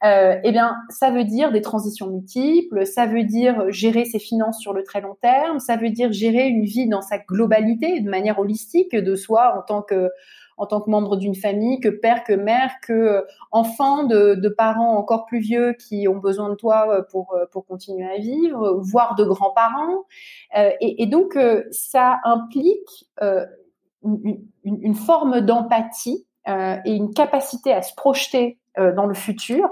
euh, eh bien, ça veut dire des transitions multiples, ça veut dire gérer ses finances sur le très long terme, ça veut dire gérer une vie dans sa globalité, de manière holistique, de soi en tant que en tant que membre d'une famille, que père, que mère, que enfant de, parents encore plus vieux qui ont besoin de toi pour, pour continuer à vivre, voire de grands-parents. Euh, et, donc, euh, ça implique euh, une, forme d'empathie euh, et une capacité à se projeter dans le futur,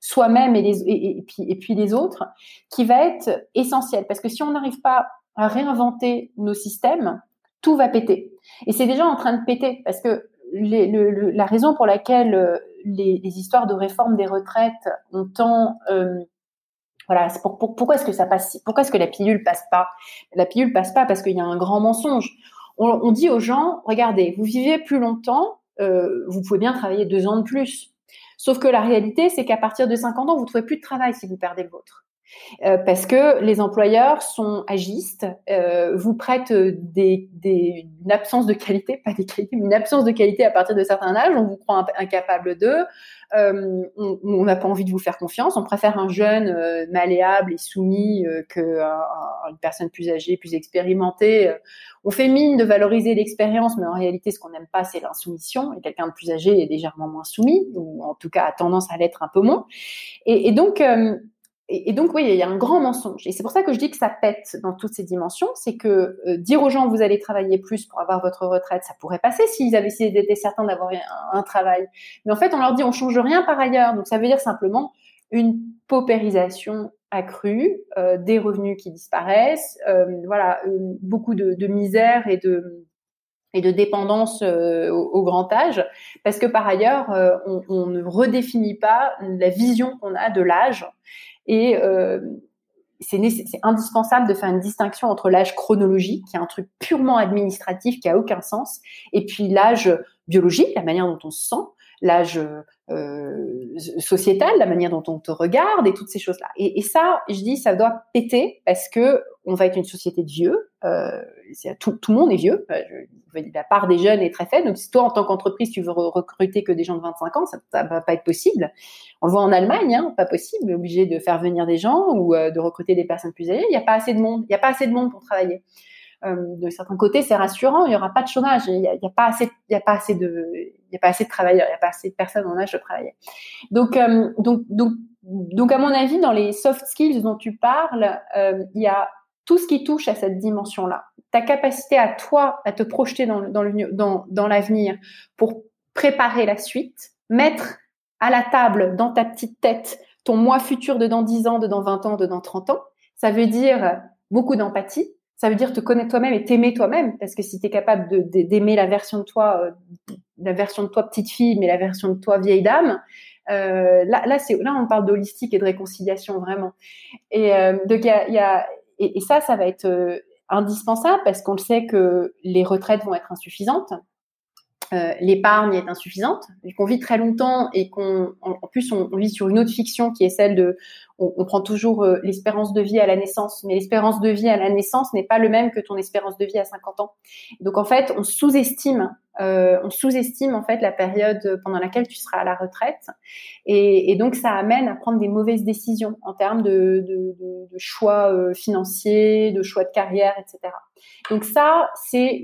soi-même et, puis, et puis les autres, qui va être essentiel. Parce que si on n'arrive pas à réinventer nos systèmes, tout va péter. Et c'est déjà en train de péter parce que la raison pour laquelle euh, les, histoires de réforme des retraites ont tant euh, voilà, pour, pour, pourquoi est-ce que ça passe Pourquoi est-ce que la pilule passe pas? La pilule passe pas parce qu'il y a un grand mensonge. On, dit aux gens, regardez, vous vivez plus longtemps, euh, vous pouvez bien travailler deux ans de plus. Sauf que la réalité, c'est qu'à partir de 50 ans, vous ne trouvez plus de travail si vous perdez le vôtre. Euh, parce que les employeurs sont agistes, euh, vous prêtent une absence de qualité, pas des qualités, mais une absence de qualité à partir de certains âges, on vous croit incapable d'eux, euh, on n'a pas envie de vous faire confiance, on préfère un jeune euh, malléable et soumis euh, qu'une personne plus âgée, plus expérimentée. On fait mine de valoriser l'expérience, mais en réalité, ce qu'on n'aime pas, c'est l'insoumission, et quelqu'un de plus âgé est légèrement moins soumis, ou en tout cas a tendance à l'être un peu moins. Et, et donc, et, donc, oui, il y a un grand mensonge. Et c'est pour ça que je dis que ça pète dans toutes ces dimensions. C'est que euh, dire aux gens, vous allez travailler plus pour avoir votre retraite, ça pourrait passer s'ils avaient été certains d'avoir un, travail. Mais en fait, on leur dit, on change rien par ailleurs. Donc, ça veut dire simplement une paupérisation accrue, euh, des revenus qui disparaissent, euh, voilà, beaucoup de, misère et de dépendance au, grand âge, parce que par ailleurs, on, ne redéfinit pas la vision qu'on a de l'âge et euh, c'est indispensable de faire une distinction entre l'âge chronologique, qui est un truc purement administratif qui a aucun sens, et puis l'âge biologique, la manière dont on se sent, l'âge euh, sociétal, la manière dont on te regarde et toutes ces choses-là. Et, ça, je dis, ça doit péter parce que on va être une société de vieux. Euh, tout, tout, le monde est vieux. la part des jeunes est très faible. Donc, si toi, en tant qu'entreprise, tu veux recruter que des gens de 25 ans, ça, ça va pas être possible. On le voit en Allemagne, hein, pas possible, obligé de faire venir des gens ou euh, de recruter des personnes plus âgées. Il n'y a pas assez de monde. Il n'y a pas assez de monde pour travailler. Euh, de certains côtés, c'est rassurant. Il n'y aura pas de chômage. Il n'y a, pas assez. Il y a pas assez de. Il y a pas assez de travailleurs. Il n'y a pas assez de personnes en âge de travailler. Donc, euh, donc, donc, donc, à mon avis, dans les soft skills dont tu parles, euh, il y a tout ce qui touche à cette dimension-là. Ta capacité à toi à te projeter dans l'avenir pour préparer la suite, mettre à la table, dans ta petite tête, ton moi futur de dans 10 ans, de dans 20 ans, de dans 30 ans. Ça veut dire beaucoup d'empathie. Ça veut dire te connaître toi-même et t'aimer toi-même. Parce que si tu es capable d'aimer la version de toi, euh, la version de toi petite fille, mais la version de toi vieille dame, euh, là, là, c'est, là, on parle d'holistique et de réconciliation vraiment. Et euh, donc, y y a, et, ça, ça va être euh, indispensable parce qu'on le sait que les retraites vont être insuffisantes. L'épargne est insuffisante, qu'on vit très longtemps et qu'on, en, plus, on, vit sur une autre fiction qui est celle de, on, prend toujours euh, l'espérance de vie à la naissance, mais l'espérance de vie à la naissance n'est pas le même que ton espérance de vie à 50 ans. Donc en fait, on sous-estime, euh, on sous-estime en fait la période pendant laquelle tu seras à la retraite, et, donc ça amène à prendre des mauvaises décisions en termes de, choix euh, financiers, de choix de carrière, etc. Donc ça, c'est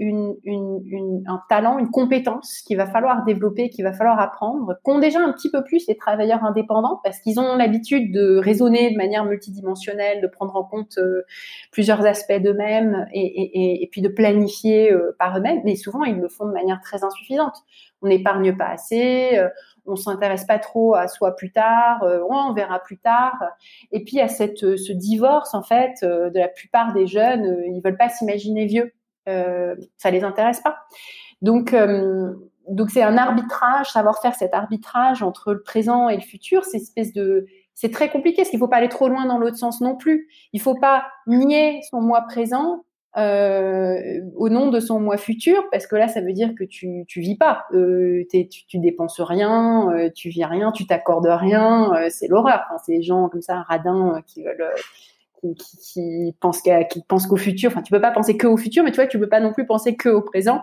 un talent, une compétence qu'il va falloir développer, qu'il va falloir apprendre, qu'ont déjà un petit peu plus les travailleurs indépendants parce qu'ils ont l'habitude de de manière multidimensionnelle, de prendre en compte euh, plusieurs aspects d'eux-mêmes et, puis de planifier euh, par eux-mêmes. Mais souvent, ils le font de manière très insuffisante. On n'épargne pas assez, euh, on s'intéresse pas trop à soi plus tard, on verra plus tard. Et puis à cette ce divorce en fait de la plupart des jeunes, euh, ils veulent pas s'imaginer vieux, ça les intéresse pas. Donc donc c'est un arbitrage, savoir faire cet arbitrage entre le présent et le futur, c'est espèce de c'est très compliqué parce qu'il faut pas aller trop loin dans l'autre sens non plus. Il faut pas nier son moi présent euh, au nom de son mois futur, parce que là, ça veut dire que tu tu vis pas, euh, tu, tu dépenses rien, euh, tu vis rien, tu t'accordes rien, c'est l'horreur. C'est les gens comme ça, radins, qui veulent, qui, qui, qui, pensent qu'à, qui qu'au futur. Enfin, tu peux pas penser que au futur, mais tu vois, tu peux pas non plus penser que au présent.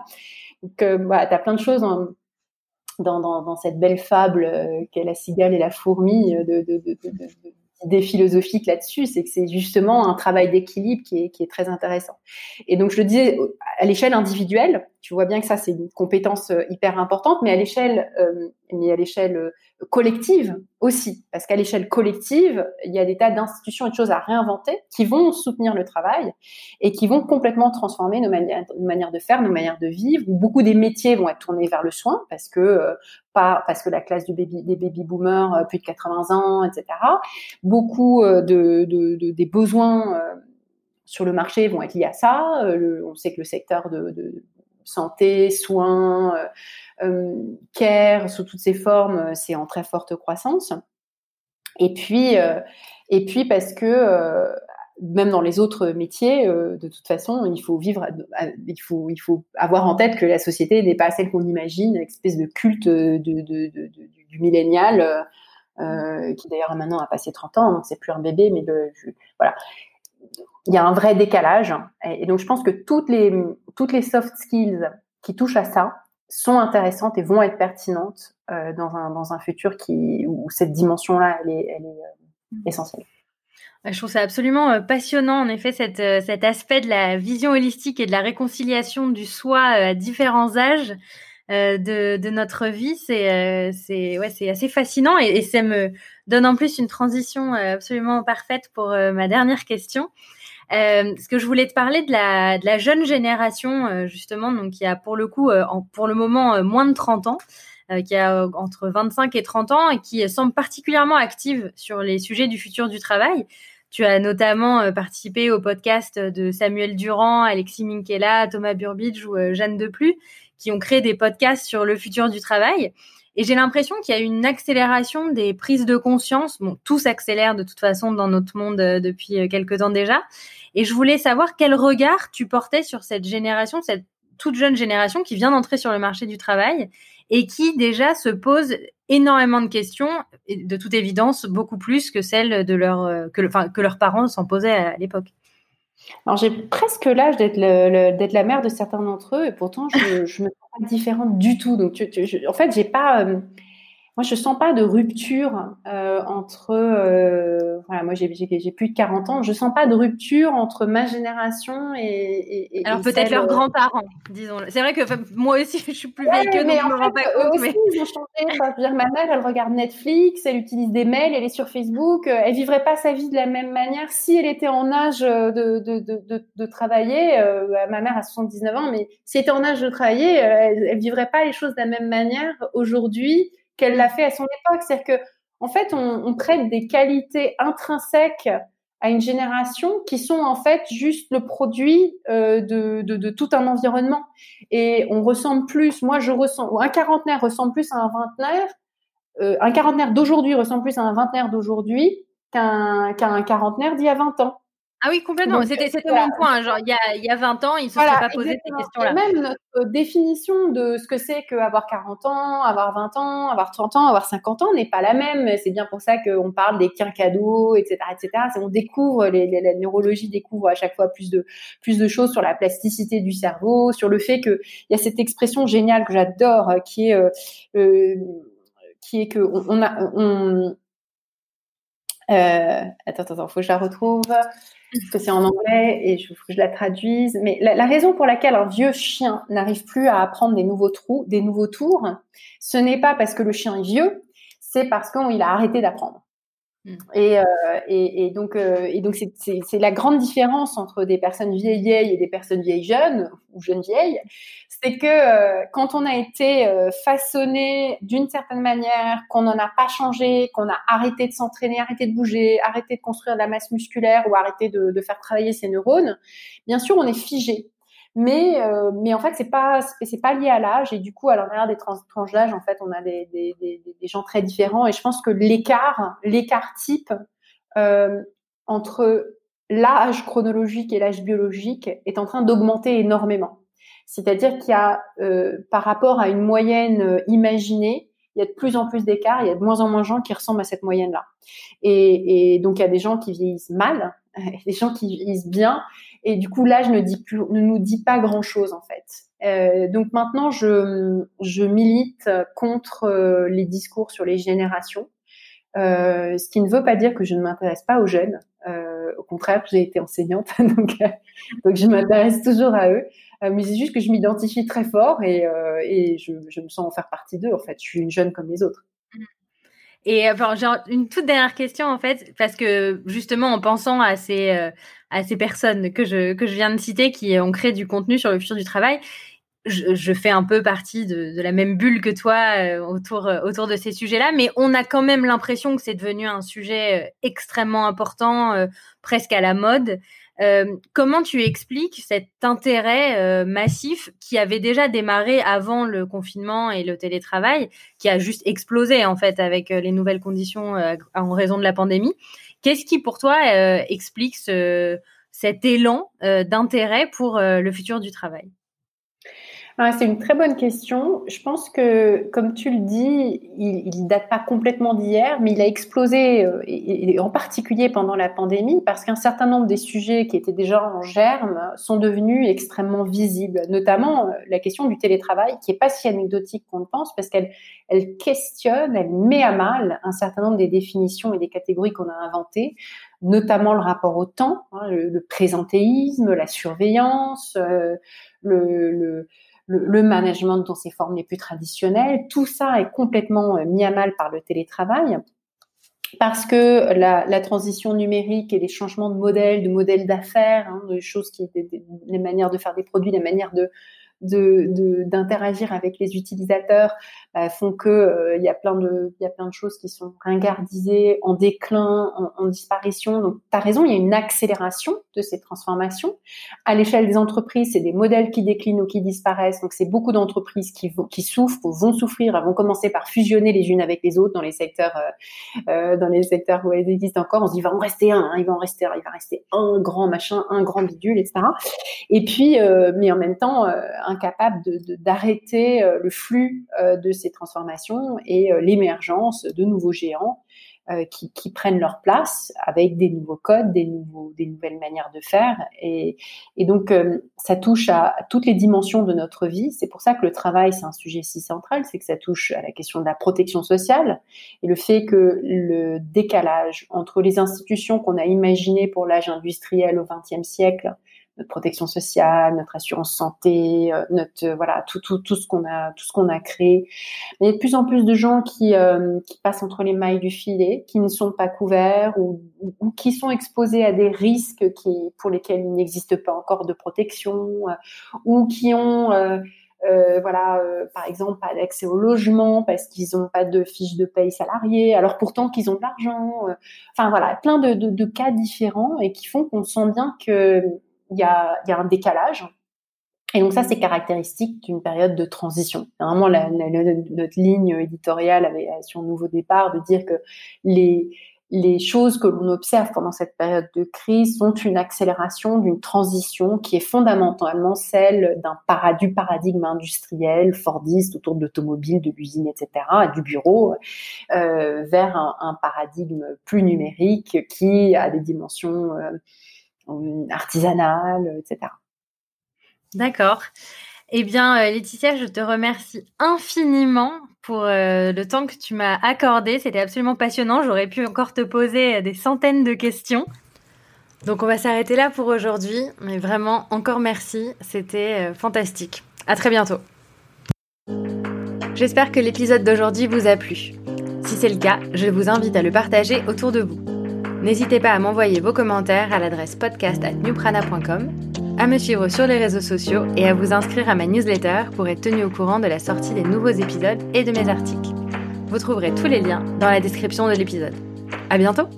Donc, voilà, t'as plein de choses. Dans, dans, cette belle fable qu'est la cigale et la fourmi de, de, de, de idée philosophique là-dessus, c'est que c'est justement un travail d'équilibre qui est, qui est très intéressant. Et donc, je le disais, à l'échelle individuelle, tu vois bien que ça c'est une compétence hyper importante, mais à l'échelle, mais à l'échelle collective aussi, parce qu'à l'échelle collective, il y a des tas d'institutions et de choses à réinventer qui vont soutenir le travail et qui vont complètement transformer nos manières, de faire, nos manières de vivre. Beaucoup des métiers vont être tournés vers le soin parce que euh, pas parce que la classe du baby, des baby boomers euh, plus de 80 ans, etc. Beaucoup euh, de, de, des besoins sur le marché vont être liés à ça. on sait que le secteur de santé, soins, euh, care sous toutes ses formes, euh, c'est en très forte croissance. Et puis, euh, parce que même dans les autres métiers, de toute façon, il faut vivre, il faut, avoir en tête que la société n'est pas celle qu'on imagine, une espèce de culte du millénial, euh, qui d'ailleurs maintenant a passé 30 ans, donc c'est plus un bébé, mais voilà. Il y a un vrai décalage, et, donc je pense que toutes les toutes les soft skills qui touchent à ça, sont intéressantes et vont être pertinentes euh, dans, un, dans un futur où cette dimension-là, est, euh, essentielle. Je trouve ça absolument euh, passionnant, en effet, cet aspect de la vision holistique et de la réconciliation du soi à différents âges de, notre vie. C'est ouais, assez fascinant et, et, ça me donne en plus une transition absolument parfaite pour ma dernière question. Euh, ce que je voulais te parler de la, de la jeune génération, euh, justement, donc qui a pour le coup, euh, pour le moment, euh, moins de 30 ans, qui a entre 25 et 30 ans et qui semble particulièrement active sur les sujets du futur du travail. Tu as notamment participé au podcast de Samuel Durand, Alexis Minkela, Thomas Burbidge ou Jeanne Deplu, qui ont créé des podcasts sur le futur du travail. Et j'ai l'impression qu'il y a une accélération des prises de conscience. Bon, tout s'accélère de toute façon dans notre monde euh, depuis euh, quelques temps déjà. Et je voulais savoir quel regard tu portais sur cette génération, cette toute jeune génération qui vient d'entrer sur le marché du travail et qui déjà se pose énormément de questions, de toute évidence beaucoup plus que celles de leur, euh, que, que leurs parents s'en posaient à l'époque. Alors j'ai presque l'âge d'être la mère de certains d'entre eux et pourtant je, je me sens pas différente du tout. Donc en fait j'ai pas euh, moi, je sens pas de rupture euh, entre. Euh, voilà, moi, j'ai plus de 40 ans. Je sens pas de rupture entre ma génération et. et Alors peut-être leurs euh, grands-parents, disons. C'est vrai que moi aussi, je suis plus vieille que mais donc je me rends pas compte. mais... ils ont changé. Enfin, dire, ma mère, elle regarde Netflix, elle utilise des mails, elle est sur Facebook. Elle vivrait pas sa vie de la même manière si elle était en âge de de de de, de travailler. Euh, ma mère a 79 ans, mais si elle était en âge de travailler, elle, elle vivrait pas les choses de la même manière aujourd'hui qu'elle l'a fait à son époque. C'est-à-dire que, en fait, on, on, prête des qualités intrinsèques à une génération qui sont en fait juste le produit euh, de, de, de, tout un environnement. Et on ressemble plus, moi je ressens, un quarantenaire ressemble plus à un vingtenaire, euh, un quarantenaire d'aujourd'hui ressemble plus à un vingtenaire d'aujourd'hui qu'un qu'un quarantenaire d'il y a 20 ans. Ah oui, complètement. C'était mon point. Genre, il y a, il y a 20 ans, il ne se serait pas posé ces questions-là. Même notre définition de ce que c'est qu'avoir 40 ans, avoir 20 ans, avoir 30 ans, avoir 50 ans n'est pas la même. C'est bien pour ça qu'on parle des quinquados, etc., etc. On découvre, les, la neurologie découvre à chaque fois plus de, plus de choses sur la plasticité du cerveau, sur le fait qu'il y a cette expression géniale que j'adore, qui est, euh, euh, qui est que on, on a, on, euh, attends, attends, faut que je la retrouve parce que c'est en anglais et je, je la traduise. Mais la, la, raison pour laquelle un vieux chien n'arrive plus à apprendre des nouveaux trous, des nouveaux tours, ce n'est pas parce que le chien est vieux, c'est parce qu'il a arrêté d'apprendre. Mm. Et, euh, et, et, donc, euh, et donc c'est la grande différence entre des personnes vieilles vieilles et des personnes vieilles jeunes ou jeunes vieilles, c'est que euh, quand on a été euh, façonné d'une certaine manière, qu'on n'en a pas changé, qu'on a arrêté de s'entraîner, arrêté de bouger, arrêté de construire de la masse musculaire ou arrêté de, de faire travailler ses neurones, bien sûr on est figé mais euh, mais en fait c'est pas c'est pas lié à l'âge. Et du coup à l'intérieur des tranches d'âge en fait on a des, des, des, des, gens très différents. Et je pense que l'écart l'écart type euh, entre l'âge chronologique et l'âge biologique est en train d'augmenter énormément. C'est-à-dire qu'il y a euh, par rapport à une moyenne imaginée il y a de plus en plus d'écarts, il y a de moins en moins de gens qui ressemblent à cette moyenne-là. Et, et, donc, il y a des gens qui vieillissent mal, des gens qui vieillissent bien, et du coup, l'âge ne, ne nous dit pas grand-chose, en fait. Euh, donc maintenant, je, milite contre euh, les discours sur les générations. ce qui ne veut pas dire que je ne m'intéresse pas aux jeunes. au contraire, j'ai été enseignante, donc, je m'intéresse toujours à eux. mais c'est juste que je m'identifie très fort et, je, me sens en faire partie d'eux. En fait, je suis une jeune comme les autres. Et enfin, genre, une toute dernière question en fait, parce que justement en pensant à ces euh, à ces personnes que je que je viens de citer qui ont créé du contenu sur le futur du travail, je, je fais un peu partie de, de, la même bulle que toi euh, autour euh, autour de ces sujets-là, mais on a quand même l'impression que c'est devenu un sujet extrêmement important, presque à la mode. Euh, comment tu expliques cet intérêt euh, massif qui avait déjà démarré avant le confinement et le télétravail, qui a juste explosé en fait avec euh, les nouvelles conditions en raison de la pandémie? Qu'est-ce qui pour toi explique ce, cet élan d'intérêt pour le futur du travail? C'est une très bonne question. Je pense que, comme tu le dis, il ne date pas complètement d'hier, mais il a explosé, euh, et, en particulier pendant la pandémie, parce qu'un certain nombre des sujets qui étaient déjà en germe sont devenus extrêmement visibles, notamment euh, la question du télétravail, qui est pas si anecdotique qu'on le pense, parce qu'elle elle questionne, elle met à mal un certain nombre des définitions et des catégories qu'on a inventées, notamment le rapport au temps, hein, le, présentéisme, la surveillance, euh, le, le le, management dans ses formes les plus traditionnelles. Tout ça est complètement euh, mis à mal par le télétravail parce que la, transition numérique et les changements de modèles, de modèles d'affaires, hein, de choses qui, les manières de faire des produits, les manières de, d'interagir avec les utilisateurs bah, font que euh, il y a plein de il y a plein de choses qui sont ringardisées, en déclin, en, disparition. Donc tu as raison, il y a une accélération de ces transformations. À l'échelle des entreprises, c'est des modèles qui déclinent ou qui disparaissent. Donc c'est beaucoup d'entreprises qui souffrent, vont souffrir, vont commencer par fusionner les unes avec les autres dans les secteurs euh, euh, dans les secteurs où elles existent encore. On se dit il va en rester un, hein, il va en rester un, il va rester un grand machin, un grand bidule, etc. Et puis mais en même temps incapable d'arrêter de, le flux de ces transformations et euh, l'émergence de nouveaux géants euh, qui, qui, prennent leur place avec des nouveaux codes, des, nouveaux, des nouvelles manières de faire. Et, et donc, euh, ça touche à, toutes les dimensions de notre vie. C'est pour ça que le travail, c'est un sujet si central, c'est que ça touche à la question de la protection sociale et le fait que le décalage entre les institutions qu'on a imaginées pour l'âge industriel au XXe siècle notre protection sociale, notre assurance santé, euh, notre euh, voilà tout tout tout ce qu'on a tout ce qu'on a créé. Il y a de plus en plus de gens qui euh, qui passent entre les mailles du filet, qui ne sont pas couverts ou, ou, qui sont exposés à des risques qui pour lesquels il n'existe pas encore de protection ou qui ont euh, voilà, par exemple, pas d'accès au logement parce qu'ils n'ont pas de fiche de paye salariée, alors pourtant qu'ils ont de l'argent. enfin voilà, plein de, de, de, cas différents et qui font qu'on sent bien que il y a, un décalage. Et donc ça, c'est caractéristique d'une période de transition. Vraiment, notre ligne éditoriale avait sur Nouveau Départ de dire que les, choses que l'on observe pendant cette période de crise sont une accélération d'une transition qui est fondamentalement celle d'un du paradigme industriel fordiste autour de l'automobile, de l'usine, etc., du bureau, euh, vers un, un, paradigme plus numérique qui a des dimensions euh, artisanale, etc. D'accord. Eh bien, euh, Laetitia, je te remercie infiniment pour euh, le temps que tu m'as accordé. C'était absolument passionnant. J'aurais pu encore te poser des centaines de questions. Donc, on va s'arrêter là pour aujourd'hui. Mais vraiment, encore merci. C'était euh, fantastique. À très bientôt. J'espère que l'épisode d'aujourd'hui vous a plu. Si c'est le cas, je vous invite à le partager autour de vous. N'hésitez pas à m'envoyer vos commentaires à l'adresse podcast@newprana.com, à me suivre sur les réseaux sociaux et à vous inscrire à ma newsletter pour être tenu au courant de la sortie des nouveaux épisodes et de mes articles. Vous trouverez tous les liens dans la description de l'épisode. À bientôt!